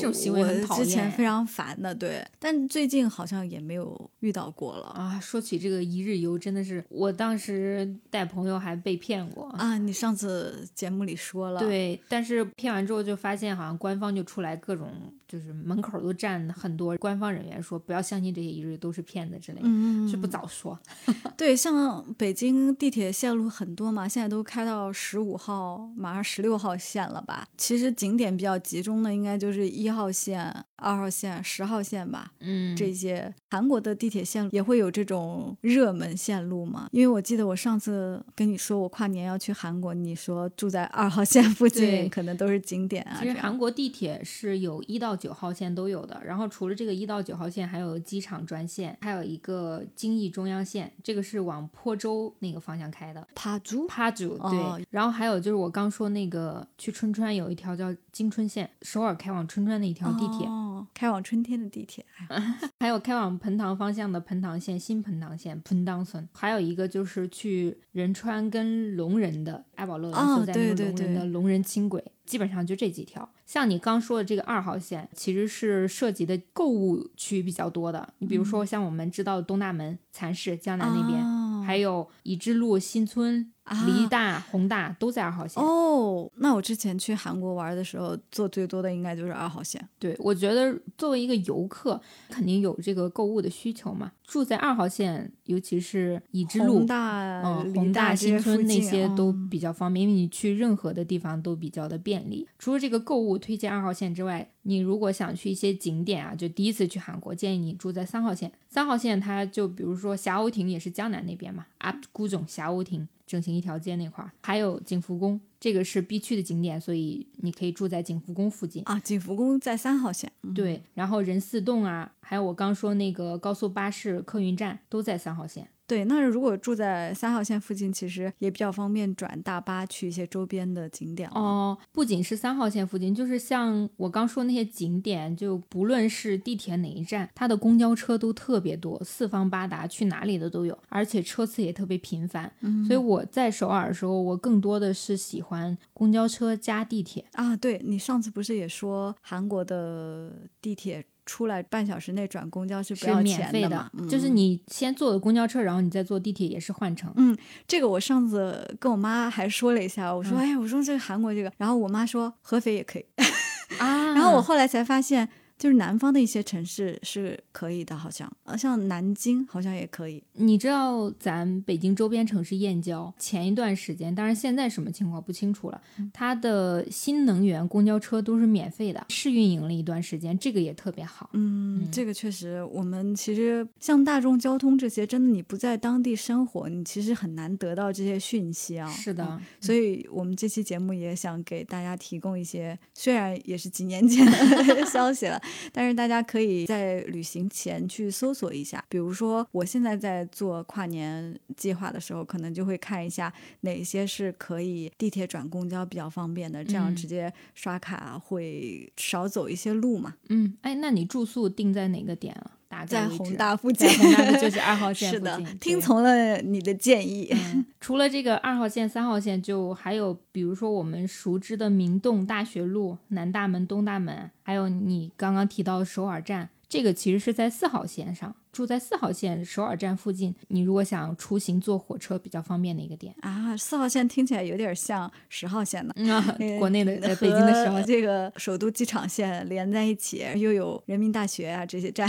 之前非常烦。难的对，但最近好像也没有遇到过了啊。说起这个一日游，真的是我当时带朋友还被骗过啊。你上次节目里说了，对，但是骗完之后就发现，好像官方就出来各种，就是门口都站很多官方人员说不要相信这些一日都是骗子之类的，是不早说。[laughs] 对，像北京地铁线路很多嘛，现在都开到十五号，马上十六号线了吧？其实景点比较集中的应该就是一号线、二号线。十号线吧，嗯，这些韩国的地铁线路也会有这种热门线路嘛？因为我记得我上次跟你说我跨年要去韩国，你说住在二号线附近，可能都是景点啊。其实韩国地铁是有一到九号线都有的，然后除了这个一到九号线，还有机场专线，还有一个京义中央线，这个是往坡州那个方向开的。帕竹，帕竹，对。然后还有就是我刚说那个去春川有一条叫京春线，首尔开往春川的一条地铁，哦开往春。天的地铁，[laughs] 还有开往盆塘方向的盆塘线、新盆塘线、盆塘村，还有一个就是去仁川跟龙仁的爱宝乐所在那个龙仁的龙仁轻轨，基本上就这几条。像你刚说的这个二号线，其实是涉及的购物区比较多的。你比如说像我们知道的东大门、蚕市、江南那边。还有已知路、新村、梨大、宏大都在二号线哦。那我之前去韩国玩的时候，坐最多的应该就是二号线。对，我觉得作为一个游客，肯定有这个购物的需求嘛。住在二号线，尤其是已知路、宏大、宏大、新村那些都比较方便，因为你去任何的地方都比较的便利。除了这个购物推荐二号线之外，你如果想去一些景点啊，就第一次去韩国，建议你住在三号线。三号线它就比如说霞鸥亭也是江南那边嘛，up 古总霞鸥亭整形一条街那块儿，还有景福宫，这个是必去的景点，所以你可以住在景福宫附近啊。景福宫在三号线，对，然后仁寺洞啊，还有我刚说那个高速巴士客运站都在三号线。对，那如果住在三号线附近，其实也比较方便转大巴去一些周边的景点哦。不仅是三号线附近，就是像我刚说那些景点，就不论是地铁哪一站，它的公交车都特别多，四方八达，去哪里的都有，而且车次也特别频繁。所以我在首尔的时候，我更多的是喜欢公交车加地铁啊。对你上次不是也说韩国的地铁？出来半小时内转公交是不要钱的嘛？就是你先坐的公交车，然后你再坐地铁也是换乘。嗯，这个我上次跟我妈还说了一下，我说哎，我说这个韩国这个，然后我妈说合肥也可以 [laughs] 啊，然后我后来才发现。就是南方的一些城市是可以的，好像呃，像南京好像也可以。你知道咱北京周边城市燕郊前一段时间，当然现在什么情况不清楚了，它的新能源公交车都是免费的，试运营了一段时间，这个也特别好。嗯，这个确实，我们其实像大众交通这些，真的你不在当地生活，你其实很难得到这些讯息啊。是的，所以我们这期节目也想给大家提供一些，虽然也是几年前的 [laughs] 消息了。但是大家可以在旅行前去搜索一下，比如说我现在在做跨年计划的时候，可能就会看一下哪些是可以地铁转公交比较方便的，这样嗯直接刷卡会少走一些路嘛。嗯，哎，那你住宿定在哪个点啊？大概在宏大附近，宏大的就是二号线 [laughs] 是的附近，，对听从了你的建议。嗯，除了这个二号线、三号线，就还有比如说我们熟知的明洞大学路、南大门、东大门，还有你刚刚提到的首尔站，这个其实是在四号线上。住在四号线首尔站附近，你如果想出行坐火车比较方便的一个点。啊，四号线听起来有点像十号线呢。嗯啊呃，国内的呃北京的十号线，和这个首都机场线连在一起，又有人民大学啊这些站，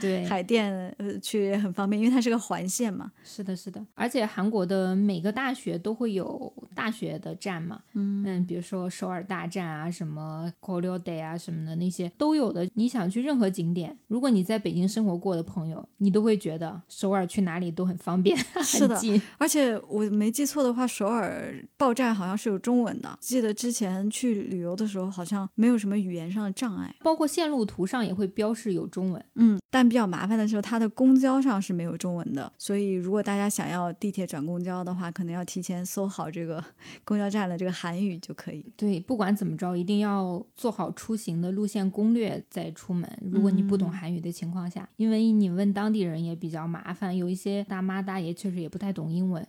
对，海淀呃去也很方便，因为它是个环线嘛。是的，是的，而且韩国的每个大学都会有大学的站嘛，嗯比如说首尔大站啊，什么 k o r y o d a 啊什么的那些都有的。你想去任何景点，如果你在北京生活过的朋友，你都会觉得首尔去哪里都很方便，[laughs] 是的很近。而且我没记错的话，首尔报站好像是有中文的。记得之前去旅游的时候，好像没有什么语言上的障碍。包括线路图上也会标示有中文。嗯，但比较麻烦的是，它的公交上是没有中文的，所以如果大家想要地铁转公交的话，可能要提前搜好这个 [laughs] 公交站的这个韩语就可以。对，不管怎么着，一定要做好出行的路线攻略再出门。如果你不懂嗯韩语的情况下，因为你问当地人也比较麻烦，有一些大妈大爷确实也不太懂英文。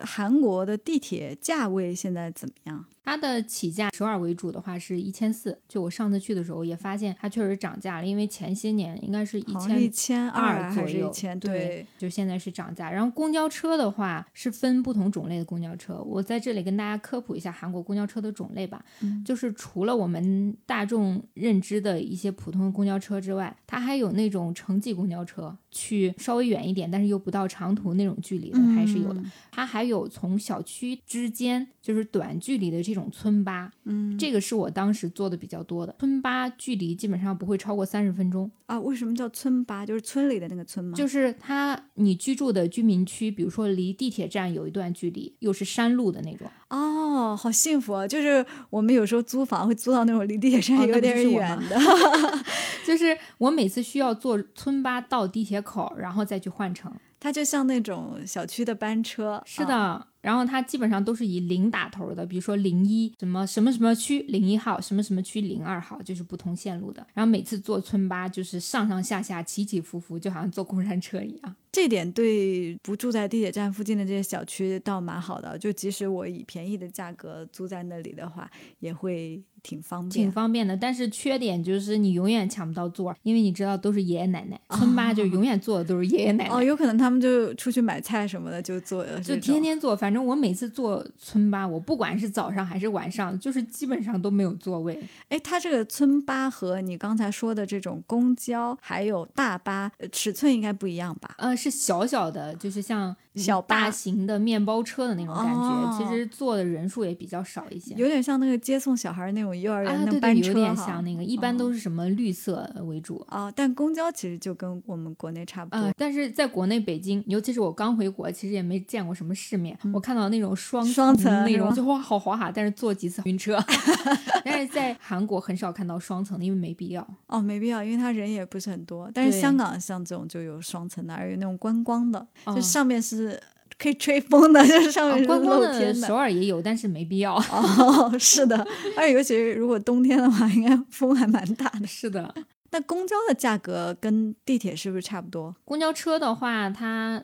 韩国的地铁价位现在怎么样？它的起价首尔为主的话是一千四，就我上次去的时候也发现它确实涨价了，因为前些年应该是一千一千千二左右？对，就现在是涨价。然后公交车的话是分不同种类的公交车，我在这里跟大家科普一下韩国公交车的种类吧。嗯就是除了我们大众认知的一些普通的公交车之外，它还有那种城际公交车，去稍微远一点，但是又不到长途那种距离的，还是有的。嗯它还有从小区之间就是短距离的这种村巴，嗯，这个是我当时做的比较多的。村巴距离基本上不会超过三十分钟，啊，为什么叫村巴？就是村里的那个村吗？就是它你居住的居民区，比如说离地铁站有一段距离，又是山路的那种，哦，好幸福啊！就是我们有时候租房会租到那种离地铁站有点远的。[laughs] [laughs] 就是我每次需要坐村巴到地铁口，然后再去换乘。它就像那种小区的班车。是啊的，然后它基本上都是以零打头的，比如说零一什么什么什么区零一号，什么什么区零二号，就是不同线路的。然后每次坐村巴就是上上下下起起伏伏，就好像坐过 [laughs] 山车一样。这点对不住在地铁站附近的这些小区倒蛮好的，就即使我以便宜的价格租在那里的话，也会挺方便挺便。方便的，但是缺点就是你永远抢不到座儿，因为你知道都是爷爷奶奶，村巴就永远坐的都是爷爷奶 [laughs] 奶。哦，有可能他们就出去买菜什么的，就坐就天天坐，反正我每次坐村巴，我不管是早上还是晚上，就是基本上都没有座位。哎，它这个村巴和你刚才说的这种公交还有大巴，呃尺寸应该不一样吧？呃，是小小的，就是像小大型的面包车的那种感觉，哦其实坐的人数也比较少一些。有点像那个接送小孩那种幼儿园的班车有点像那个，一般都是什么绿色为主。哦，但公交其实就跟我们国内差不多。呃，但是在国内北京，尤其是我刚回国，其实也没见过什么世面。我看到那种双嗯双层那种，就哇好滑哈，但是坐几次晕车。[laughs] 但是在韩国很少看到双层的，因为没必要。哦，没必要，因为他人也不是很多。但是香港像这种就有双层的，而有那种观光的，就哦上面是可以吹风的，[laughs] 就是上面观光露天首尔也有，但是没必要。哦，[laughs] 是的，而且尤其是如果冬天的话，应该风还蛮大的。是的，那公交的价格跟地铁是不是差不多？公交车的话，它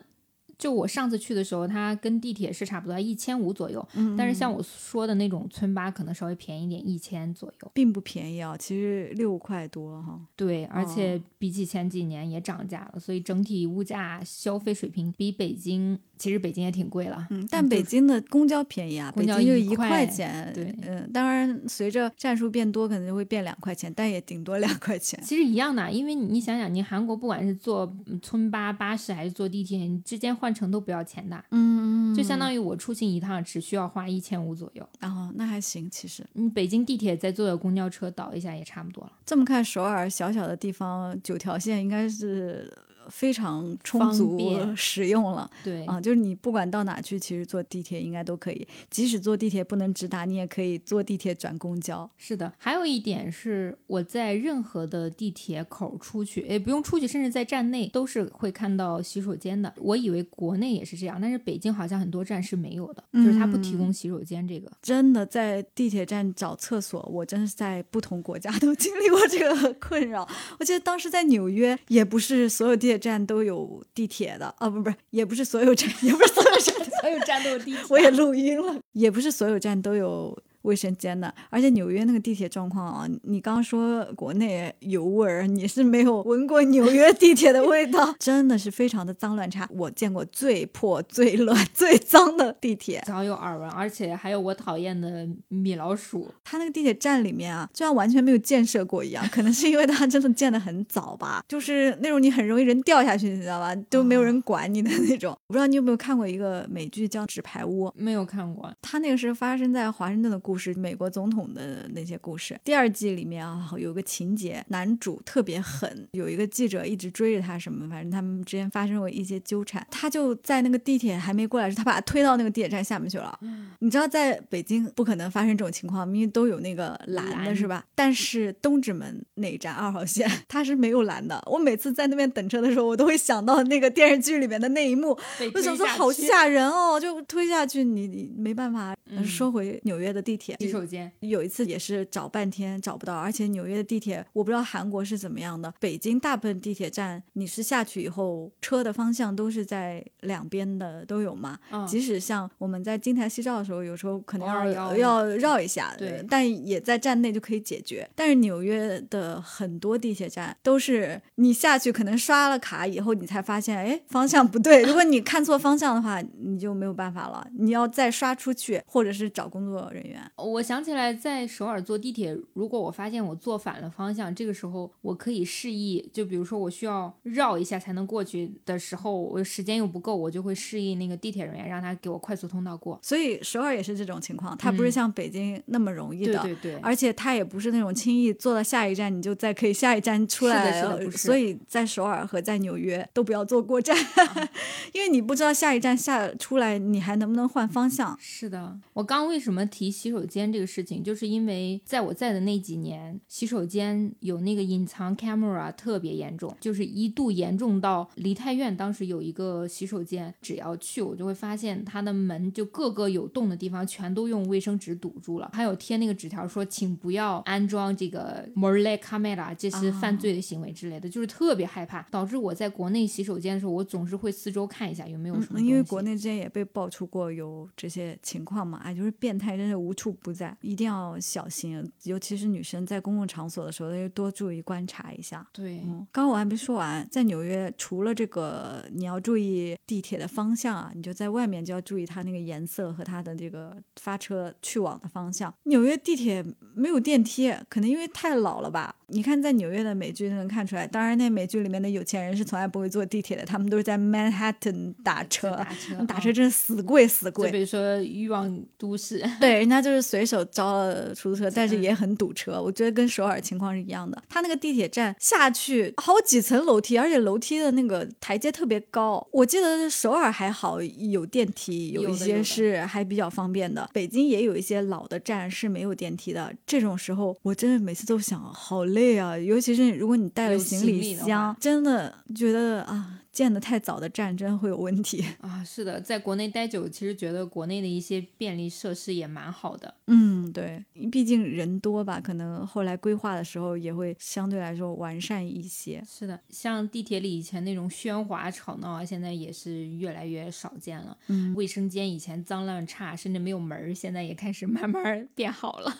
就我上次去的时候，它跟地铁是差不多一千五左右。嗯但是像我说的那种村巴，可能稍微便宜一点，一千左右。并不便宜啊，其实六块多哈。对，而哦且比起前几年也涨价了，所以整体物价消费水平比北京，其实北京也挺贵了。嗯，但北京的公交便宜啊，公交就一一块块钱。对嗯，当然随着站数变多，可能就会变两块钱，但也顶多两块钱。其实一样的，因为你你想想，你韩国不管是坐嗯村巴、巴士还是坐地铁，你之间换乘都不要钱的，嗯就相当于我出行一趟只需要花一千五左右。哦，那还行，其实你北京地铁再坐个公交车倒一下也差不多了。这么看，首尔小小的地方，九条线应该是非常充足使用了。对啊，就是你不管到哪去，其实坐地铁应该都可以。即使坐地铁不能直达，你也可以坐地铁转公交。是的，还有一点是我在任何的地铁口出去，也不用出去，甚至在站内都是会看到洗手间的。我以为国内也是这样，但是北京好像很多站是没有的，就是它不提供洗手间这个。真的在地铁站找厕所，我真是在不同国家 [laughs] 都经历过这个困扰。我记得当时在纽约，也不是所有地铁站都有地铁的啊，不不是，也不是所有站，[laughs] 也不是所有站，所有站都有地铁，我也录音了，也不是所有站都有。卫生间的，而且纽约那个地铁状况啊，你刚刚说国内油味儿，你是没有闻过纽约地铁的味道，[laughs] 真的是非常的脏乱差。我见过最破、最乱、[laughs] 最脏的地铁。早有耳闻，而且还有我讨厌的米老鼠。它那个地铁站里面啊，就像完全没有建设过一样，可能是因为它真的建得很早吧，就是那种你很容易人掉下去，你知道吧？都没有人管你的那种。我不知道你有没有看过一个美剧叫《纸牌屋》，没有看过。它那个是发生在华盛顿的故事，美国总统的那些故事。第二季里面啊，有个情节，男主特别狠，有一个记者一直追着他，什么反正他们之间发生过一些纠缠，他就在那个地铁还没过来时，他把他推到那个地铁站下面去了。嗯你知道，在北京不可能发生这种情况，因为都有那个拦的是吧？但是东直门那一站二号线 [laughs] 它是没有拦的。我每次在那边等车的时候，我都会想到那个电视剧里面的那一幕，我想说好吓人哦，就推下去，你你没办法。嗯说回纽约的地铁，洗手间，有一次也是找半天找不到，而且纽约的地铁我不知道韩国是怎么样的。北京大部分地铁站你是下去以后，车的方向都是在两边的都有嘛。嗯，即使像我们在金台夕照的时候，有时候可能要要要绕一下，对但也在站内就可以解决。但是纽约的很多地铁站都是你下去可能刷了卡以后，你才发现，哎，方向不对。如果你看错方向的话，你就没有办法了，你要再刷出去，或者是找工作人员。我想起来，在首尔坐地铁，如果我发现我坐反了方向，这个时候我可以示意，就比如说我需要绕一下才能过去的时候，我时间又不够，我就会示意那个地铁人员让他给我快速通道过。所以首尔也是这种情况，它不是嗯像北京那么容易的。对对对，而且它也不是那种轻易坐到下一站你就再可以下一站出来，是的是的所以在首尔和在纽约都不要坐过站，[laughs] 因为你不知道下一站下出来你还能不能换方向。是的，我刚为什么提洗手间这个事情，就是因为在我在的那几年，洗手间有那个隐藏 camera 特别严重，就是一度严重到梨泰院当时有一个洗手间，只要去我就会发现它的门就各个有洞的地方全都用卫生纸堵住了，还有贴那个纸条说请不要安装这个 morle camera，这些犯罪的行为之类的，就是特别害怕，导致我在国内洗手间的时候，我总是会四周看一下有没有什么。嗯因为国内之前也被爆出过有这些情况嘛，哎，就是变态真是无处不在，一定要小心，尤其是女生在公共场所的时候，要多注意观察一下。对，嗯，刚刚我还没说完，在纽约除了这个你要注意地铁的方向啊，你就在外面就要注意它那个颜色和它的这个发车去往的方向。纽约地铁没有电梯，可能因为太老了吧。你看在纽约的美剧就能看出来，当然那美剧里面的有钱人是从来不会坐地铁的，他们都是在 Manhattan 打车，打车，打啊车真是死贵死贵。就比如说欲望都市，对，人家就是随手招了出租车，但是嗯也很堵车。我觉得跟首尔情况是一样的。他那个地铁站下去好几层楼梯，而且楼梯的那个台阶特别高。我记得首尔还好有电梯，有一些是还比较方便的。北京也有一些老的站是没有电梯的。这种时候，我真的每次都想，好累啊！尤其是如果你带了行行李箱，真的觉得啊，建的太早的站真的会有问题。啊，是的，在国内待久，其实觉得国内的一些便利设施也蛮好的。嗯，对，毕竟人多吧，可能后来规划的时候也会相对来说完善一些。是的，像地铁里以前那种喧哗吵闹啊，现在也是越来越少见了。嗯，卫生间以前脏乱差，甚至没有门儿，现在也开始慢慢变好了。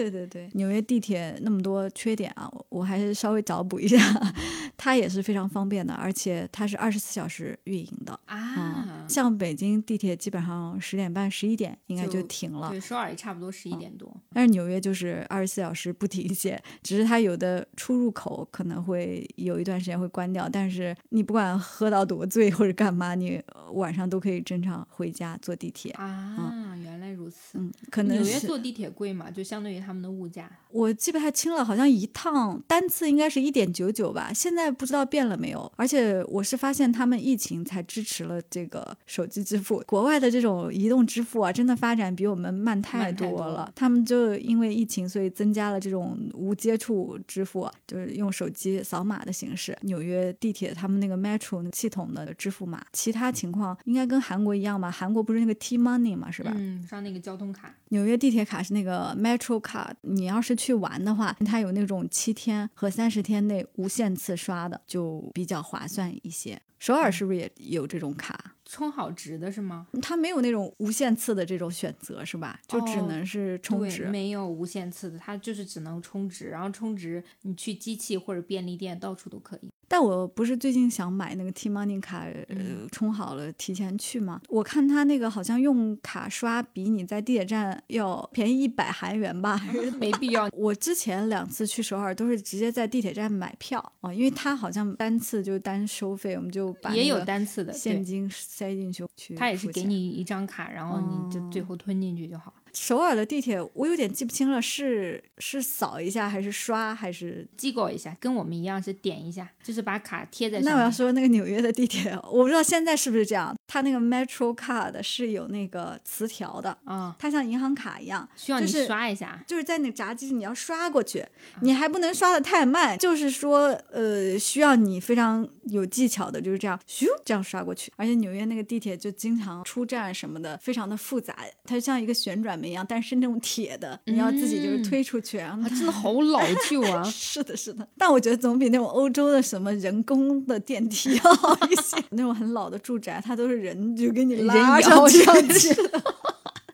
对对对，纽约地铁那么多缺点啊，我我还是稍微找补一下，[laughs] 它也是非常方便的，而且它是二十四小时运营的。啊，像北京地铁基本上十点半、十一点应该就就停了，对，首尔也差不多十一点多。但是纽约就是二十四小时不停歇，只是它有的出入口可能会有一段时间会关掉，但是你不管喝到多醉或者干嘛，你呃晚上都可以正常回家坐地铁。啊，原来如此。嗯，可能纽约坐地铁贵嘛？就相对于他们的物价。我记不太清了，好像一趟单次应该是一点九九吧，现在不知道变了没有。而且我是发现他们疫情才支持了这个手机支付，国外的这种移动支付啊，真的发展比我们慢太多了。多了他们就因为疫情，所以增加了这种无接触支付，就是用手机扫码的形式。纽约地铁他们那个 Metro 系统的支付码，其他情况应该跟韩国一样吧？韩国不是那个 T Money 嘛，是吧？嗯，上那个交通卡。纽约地铁卡是那个 Metro 卡，你要是去玩的话，它有那种七天和三十天内无限次刷的，就比较划算一些。首尔是不是也有这种卡？充好值的是吗？它没有那种无限次的这种选择是吧？就只哦能是充对，值。没有无限次的，它就是只能充值，然后充值你去机器或者便利店到处都可以。但我不是最近想买那个 T Money 卡，呃，嗯充好了提前去吗？我看它那个好像用卡刷比你在地铁站要便宜一百韩元吧，[laughs] 没必要。我之前两次去首尔都是直接在地铁站买票啊，因为它好像单次就单收费，我们就把也有单次的，现金塞进去去。它也是给。你一张卡，然后你就最哦后吞进去就好。首尔的地铁我有点记不清了，是是扫一下还是刷还是？机构一下，跟我们一样是点一下，就是把卡贴在上面。那我要说那个纽约的地铁，我不知道现在是不是这样，它那个 Metro Card 是有那个磁条的，啊、它像银行卡一样，需要你刷一下。就是在那个闸机你要刷过去，你还不能刷的太慢，就是说，呃，需要你非常有技巧的，就是这样咻这样刷过去。而且纽约那个地铁就经常出站什么的，非常的复杂，它像一个旋转门一样，但是那种铁的，你要自己就是嗯推出去，然后啊，[laughs] 真的好老旧啊！[laughs] 是的，是的，但我觉得总比那种欧洲的什么人工的电梯 [laughs] 要好一些。那种很老的住宅，它都是人就给你人拉摇上去。上去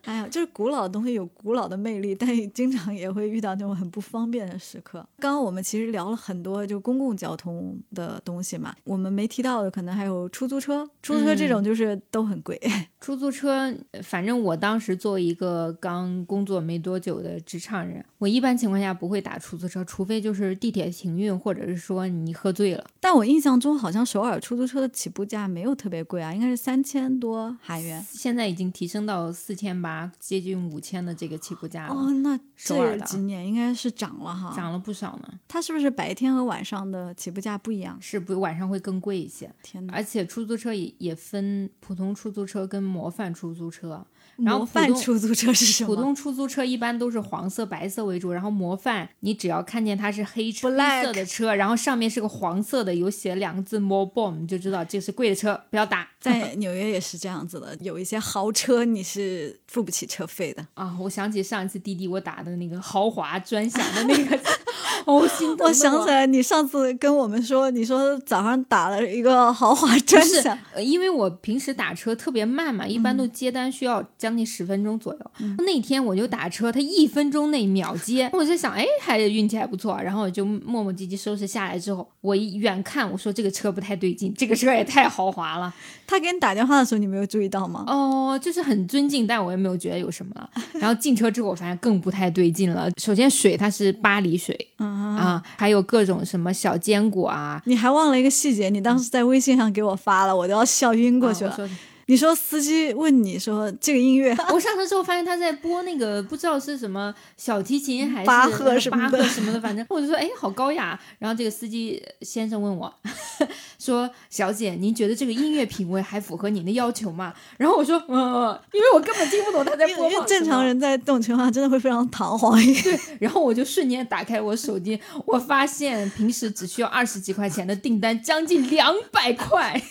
哎呀，就是古老的东西有古老的魅力，但也经常也会遇到那种很不方便的时刻。刚刚我们其实聊了很多就公共交通的东西嘛，我们没提到的可能还有出租车，出租车这种就是都很贵。[laughs] 出租车，呃反正我当时作为一个刚工作没多久的职场人，我一般情况下不会打出租车，除非就是地铁停运，或者是说你喝醉了。但我印象中好像首尔出租车的起步价没有特别贵啊，应该是三千多韩元。现在已经提升到四千八，接近五千的这个起步价了，哦，那这几年应该是涨了哈。涨了不少呢。它是不是白天和晚上的起步价不一样？是不晚上会更贵一些，天哪！而且出租车也也分普通出租车跟模范出租车。然后模普通范出租车是什么？普通出租车一般都是黄色、白色为主，然后模范你只要看见它是黑车黑色的车，然后上面是个黄色的，有写两个字 “more bomb”，你就知道这是贵的车，不要打在纽约也是这样子的，有一些豪车你是付不起车费的。啊！我想起上一次滴滴我打的那个豪华专享的那个，[laughs] 哦，心疼我想起来，你上次跟我们说，你说早上打了一个豪华专不是因为我平时打车特别慢嘛，一般都接单需要将近十分钟左右。那天我就打车，他一分钟内秒接，我就想，哎，还运气还不错。然后我就磨磨唧唧收拾下来之后，我一远看，我说这个车不太对劲，这个车也太豪华了。他给你打电话的时候，你没有注意到吗？哦，就是很尊敬，但我也没有觉得有什么。然后进车之后，我发现更不太对劲了。首先水它是巴黎水嗯，啊，还有各种什么小坚果啊。你还忘了一个细节，你当时在微信上给我发了，我都要笑晕过去了。你说司机问你说这个音乐，我上车之后发现他在播那个不知道是什么小提琴还是巴赫什么巴的赫什么的，反正我就说哎好高雅。然后这个司机先生问我说：“小姐，您觉得这个音乐品味还符合您的要求吗？”然后我说：“嗯，因为我根本听不懂他在播放为正常。人在这种情况下真的会非常堂皇。然后我就瞬间打开我手机，我发现平时只需要二十几块钱的订单，将近两百块。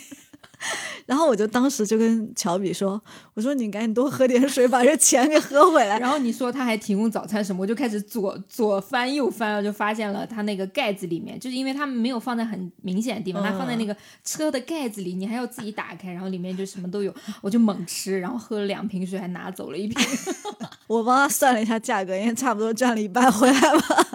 [laughs] 然后我就当时就跟乔比说：“我说你赶紧多喝点水，把这钱给喝回来。然后你说他还提供早餐什么，我就开始左左翻右翻，我就发现了他那个盖子里面，就是因为他们没有放在很明显的地方，他放在那个车的盖子里，你还要自己打开，然后里面就什么都有，我就猛吃，然后喝了两瓶水，还拿走了一瓶。[laughs] 我帮他算了一下价格，因为差不多赚了一半回来吧。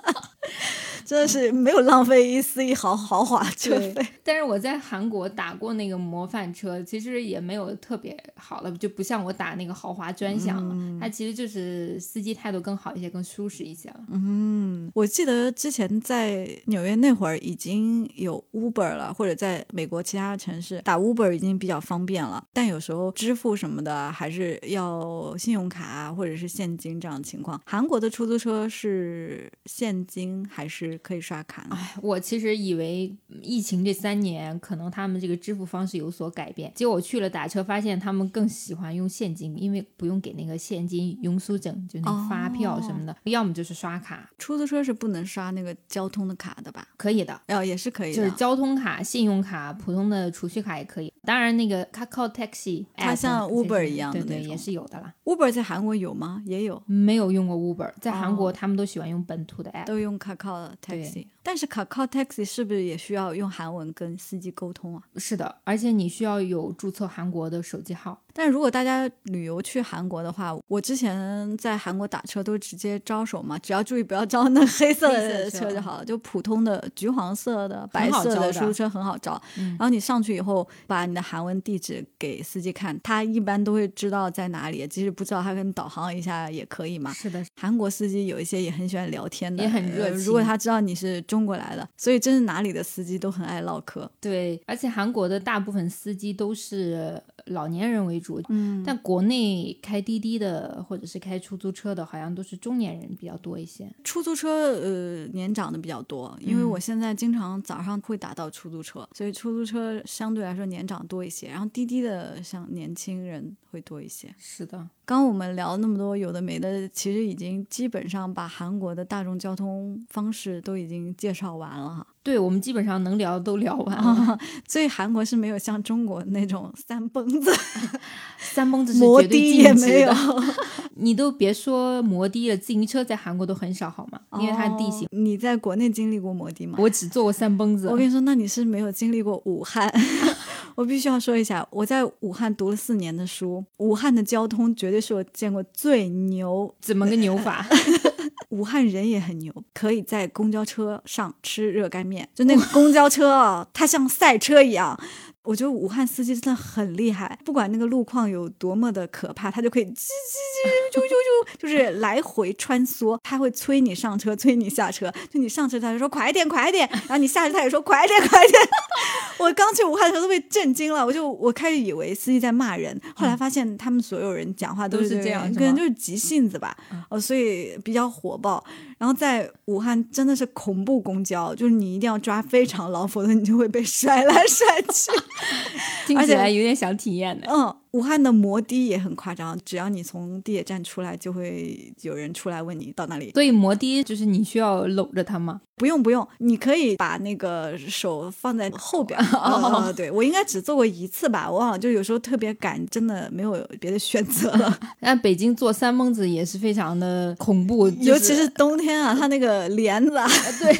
真的是没有浪费一丝一毫豪华车对费。但是我在韩国打过那个模范车，其实也没有特别好的，就不像我打那个豪华专享了。它其实就是司机态度更好一些，更舒适一些了。嗯，我记得之前在纽约那会儿已经有 Uber 了，或者在美国其他城市打 Uber 已经比较方便了，但有时候支付什么的还是要信用卡啊，或者是现金这样的情况。韩国的出租车是现金还是可以刷卡呢？哎，我其实以为疫情这三年可能他们这个支付方式有所改变，结果我去了打车，发现他们更喜欢用现金，因为不用给那个现金庸书证，就那个发票什么的，要么就是刷卡，出租车是不能刷那个交通的卡的吧？可以的。哦，也是可以的。就是交通卡、信用卡、普通的储蓄卡也可以。当然，那个 Kakao Taxi，它像 Uber 一样的对对，也是有的啦。Uber 在韩国有吗？也有，没有用过 Uber，在韩国哦他们都喜欢用本土的 app。都用 Kakao Taxi。但是 Kakao Taxi 是不是也需要用韩文跟司机沟通啊？是的，而且你需要有注册韩国的手机号。但如果大家旅游去韩国的话，我之前在韩国打车都直接招手嘛，只要注意不要招那黑色的车车就好了，就普通的橘黄色的、白色的的出租车很好招。嗯然后你上去以后，把你的韩文地址给司机看，他一般都会知道在哪里，即使不知道，他跟你导航一下也可以嘛。是的，韩国司机有一些也很喜欢聊天的，也很热如果他知道你是中国来的，所以真是哪里的司机都很爱唠嗑。对，而且韩国的大部分司机都是老年人为主，嗯，但国内开滴滴的或者是开出租车的，好像都是中年人比较多一些。出租车呃年长的比较多，因为嗯我现在经常早上会打到出租车，所以出租车相对来说年长多一些，然后滴滴的像年轻人会多一些。是的，刚刚我们聊那么多有的没的，其实已经基本上把韩国的大众交通方式都已经介绍完了哈。对我们基本上能聊的都聊完了。[laughs] 所以韩国是没有像中国那种三蹦子、[laughs] 三蹦子是摩绝对的也没有的。[laughs] 你都别说摩的了，自行车在韩国都很少，好吗？因为它地形哦。你在国内经历过摩的吗？我只坐过三蹦子我。跟你说，那你是没有经历过武汉。我必须要说一下，我在武汉读了四年的书，武汉的交通绝对是我见过最牛。怎么个牛法？武汉人也很牛，可以在公交车上吃热干面，就那个公交车啊，它像赛车一样。我觉得武汉司机真的很厉害，不管那个路况有多么的可怕，他就可以叽叽叽啾啾啾，就是来回穿梭。他会催你上车，催你下车。就你上车，他就说快点，快点；然后你下车，他也说快点，快点。[laughs] 我刚去武汉的时候都被震惊了，我就我开始以为司机在骂人，后来发现他们所有人讲话都是这样可能就是急性子吧，哦，所以比较火爆。然后在武汉真的是恐怖公交，就是你一定要抓非常牢，否则你就会被甩来 [laughs] 甩去。听起来有点想体验的。嗯，武汉的摩的也很夸张，只要你从地铁站出来，就会有人出来问你到哪里。所以摩的就是你需要搂着它吗？不用不用，你可以把那个手放在后边。[laughs] 哦呃，对我应该只做过一次吧，我忘了，就有时候特别赶，真的没有别的选择了。[laughs] 那北京坐三蹦子也是非常的恐怖，就尤其是冬天啊，它那个帘子啊，[laughs] 对，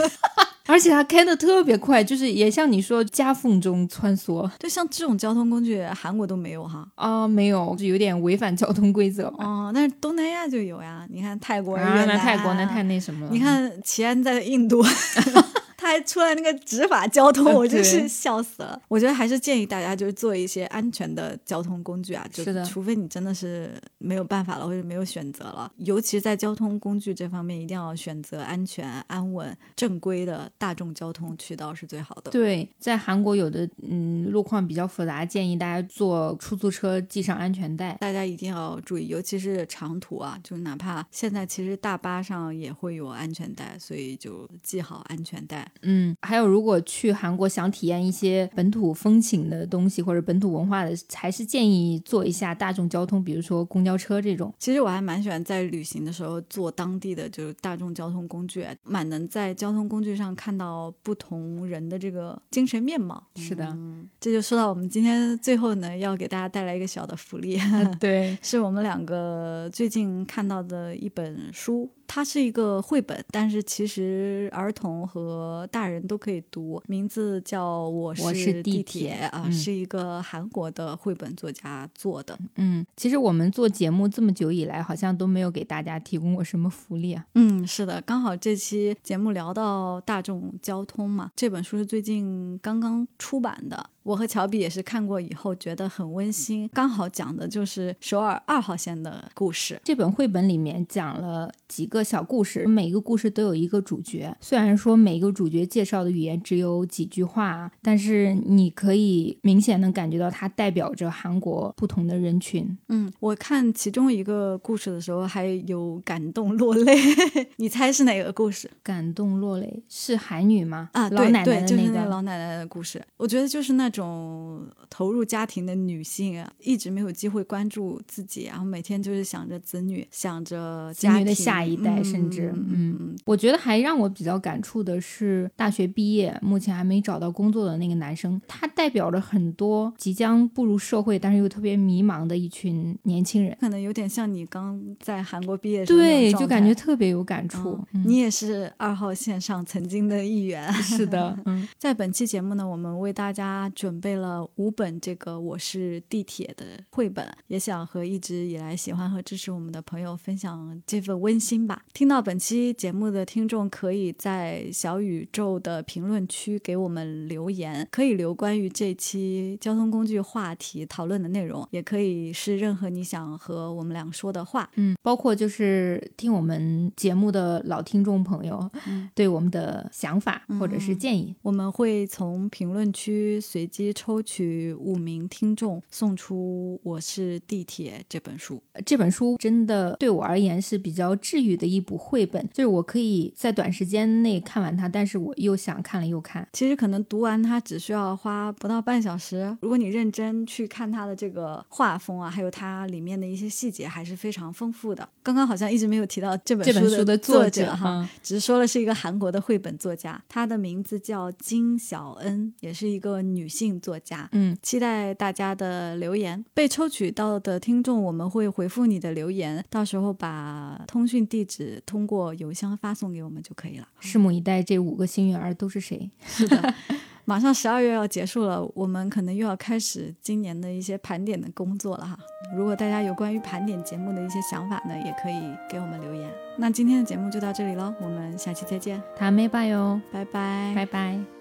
而且它开的特别快，就是也像你说夹缝中穿梭就像这种交通工具，韩国都没有哈。啊、没有，就有点违反交通规则。哦，但是东南亚就有呀，你看泰国、啊，越南，那泰国那太那什么了。你看奇安在印度，他 [laughs] 还出来那个执法交通，呃我真是笑死了。我觉得还是建议大家就是做一些安全的交通工具啊，就是除非你真的是没有办法了或者没有选择了，尤其是在交通工具这方面，一定要选择安全、安稳、正规的大众交通渠道是最好的。对，在韩国有的嗯路况比较复杂，建议大家坐出租车系上安全带。大家一定要注意，尤其是长途啊，就哪怕现在其实大巴上也会有安全带，所以就系好安全带。嗯，还有如果去韩国想体验一些本土风情的东西或者本土文化的，还是建议坐一下大众交通，比如说公交车这种。其实我还蛮喜欢在旅行的时候坐当地的就是大众交通工具，蛮能在交通工具上看到不同人的这个精神面貌。是的，这就说到我们今天最后呢，要给大家带来一个小的福利，对，[laughs] 是我们两个最近看到的一本书。它是一个绘本，但是其实儿童和大人都可以读，名字叫《我我是地地铁啊，嗯是一个韩国的绘本作家做的。嗯，其实我们做节目这么久以来，好像都没有给大家提供过什么福利啊。嗯，是的，刚好这期节目聊到大众交通嘛，这本书是最近刚刚出版的。我和乔比也是看过以后觉得很温馨，刚好讲的就是首尔二号线的故事。这本绘本里面讲了几个小故事，每一个故事都有一个主角。虽然说每一个主角介绍的语言只有几句话，但是你可以明显的感觉到它代表着韩国不同的人群。嗯，我看其中一个故事的时候还有感动落泪，[laughs] 你猜是哪个故事感动落泪是韩女吗？啊？老奶奶对对，就是的那个。那老奶奶的故事。我觉得就是那种投入家庭的女性啊，一直没有机会关注自己，然后每天就是想着子女，想着子家的下一代嗯甚至嗯我觉得还让我比较感触的是，大学毕业目前还没找到工作的那个男生，他代表着很多即将步入社会，但是又特别迷茫的一群年轻人。可能有点像你刚在韩国毕业对，就感觉特别有感触。嗯你也是二号线上曾经的一员。是的，[laughs] 嗯，在本期节目呢，我们为大家准备了五本这个《我是地铁》的绘本，也想和一直以来喜欢和支持我们的朋友分享这份温馨吧。听到本期节目的听众，可以在小宇宙的评论区给我们留言，可以留关于这期交通工具话题讨论的内容，也可以是任何你想和我们俩说的话。嗯，包括就是听我们节目的老听众朋友，嗯对我们的想法或者是建议，我们会从评论区随机抽取五名听众，送出《我是地铁》这本书。这本书真的对我而言是比较治愈的一部绘本，就是我可以在短时间内看完它，但是我又想看了又看。其实可能读完它只需要花不到半小时，如果你认真去看它的这个画风啊，还有它里面的一些细节，还是非常丰富的。刚刚好像一直没有提到这本书的作者哈，嗯只是说了是一个韩国的绘本作家，她的名字叫金小恩，也是一个女性作家。嗯，期待大家的留言，被抽取到的听众，我们会回复你的留言，到时候把通讯地址通过邮箱发送给我们就可以了。拭目以待，这五个幸运儿都是谁？是的，[laughs] 马上十二月要结束了，我们可能又要开始今年的一些盘点的工作了哈。如果大家有关于盘点节目的一些想法呢，也可以给我们留言。那今天的节目就到这里喽，我们下期再见，他没吧哟，拜拜，拜拜。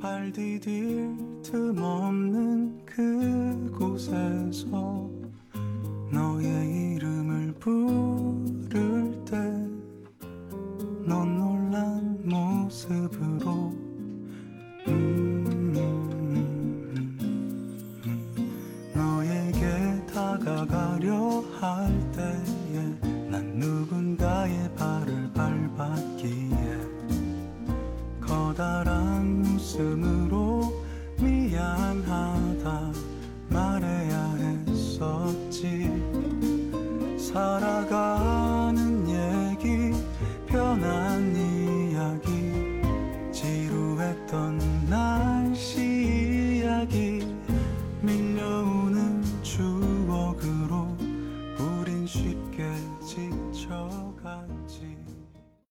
발 디딜 틈 없는 그곳에서 너의 이름을 부를 때 넌 놀란 모습으로 음, 너에게 다가가려 할 때에 난 누군가의 발을 밟았기에 커다란 웃음으로 미안하다 말해야 했었지. 살아가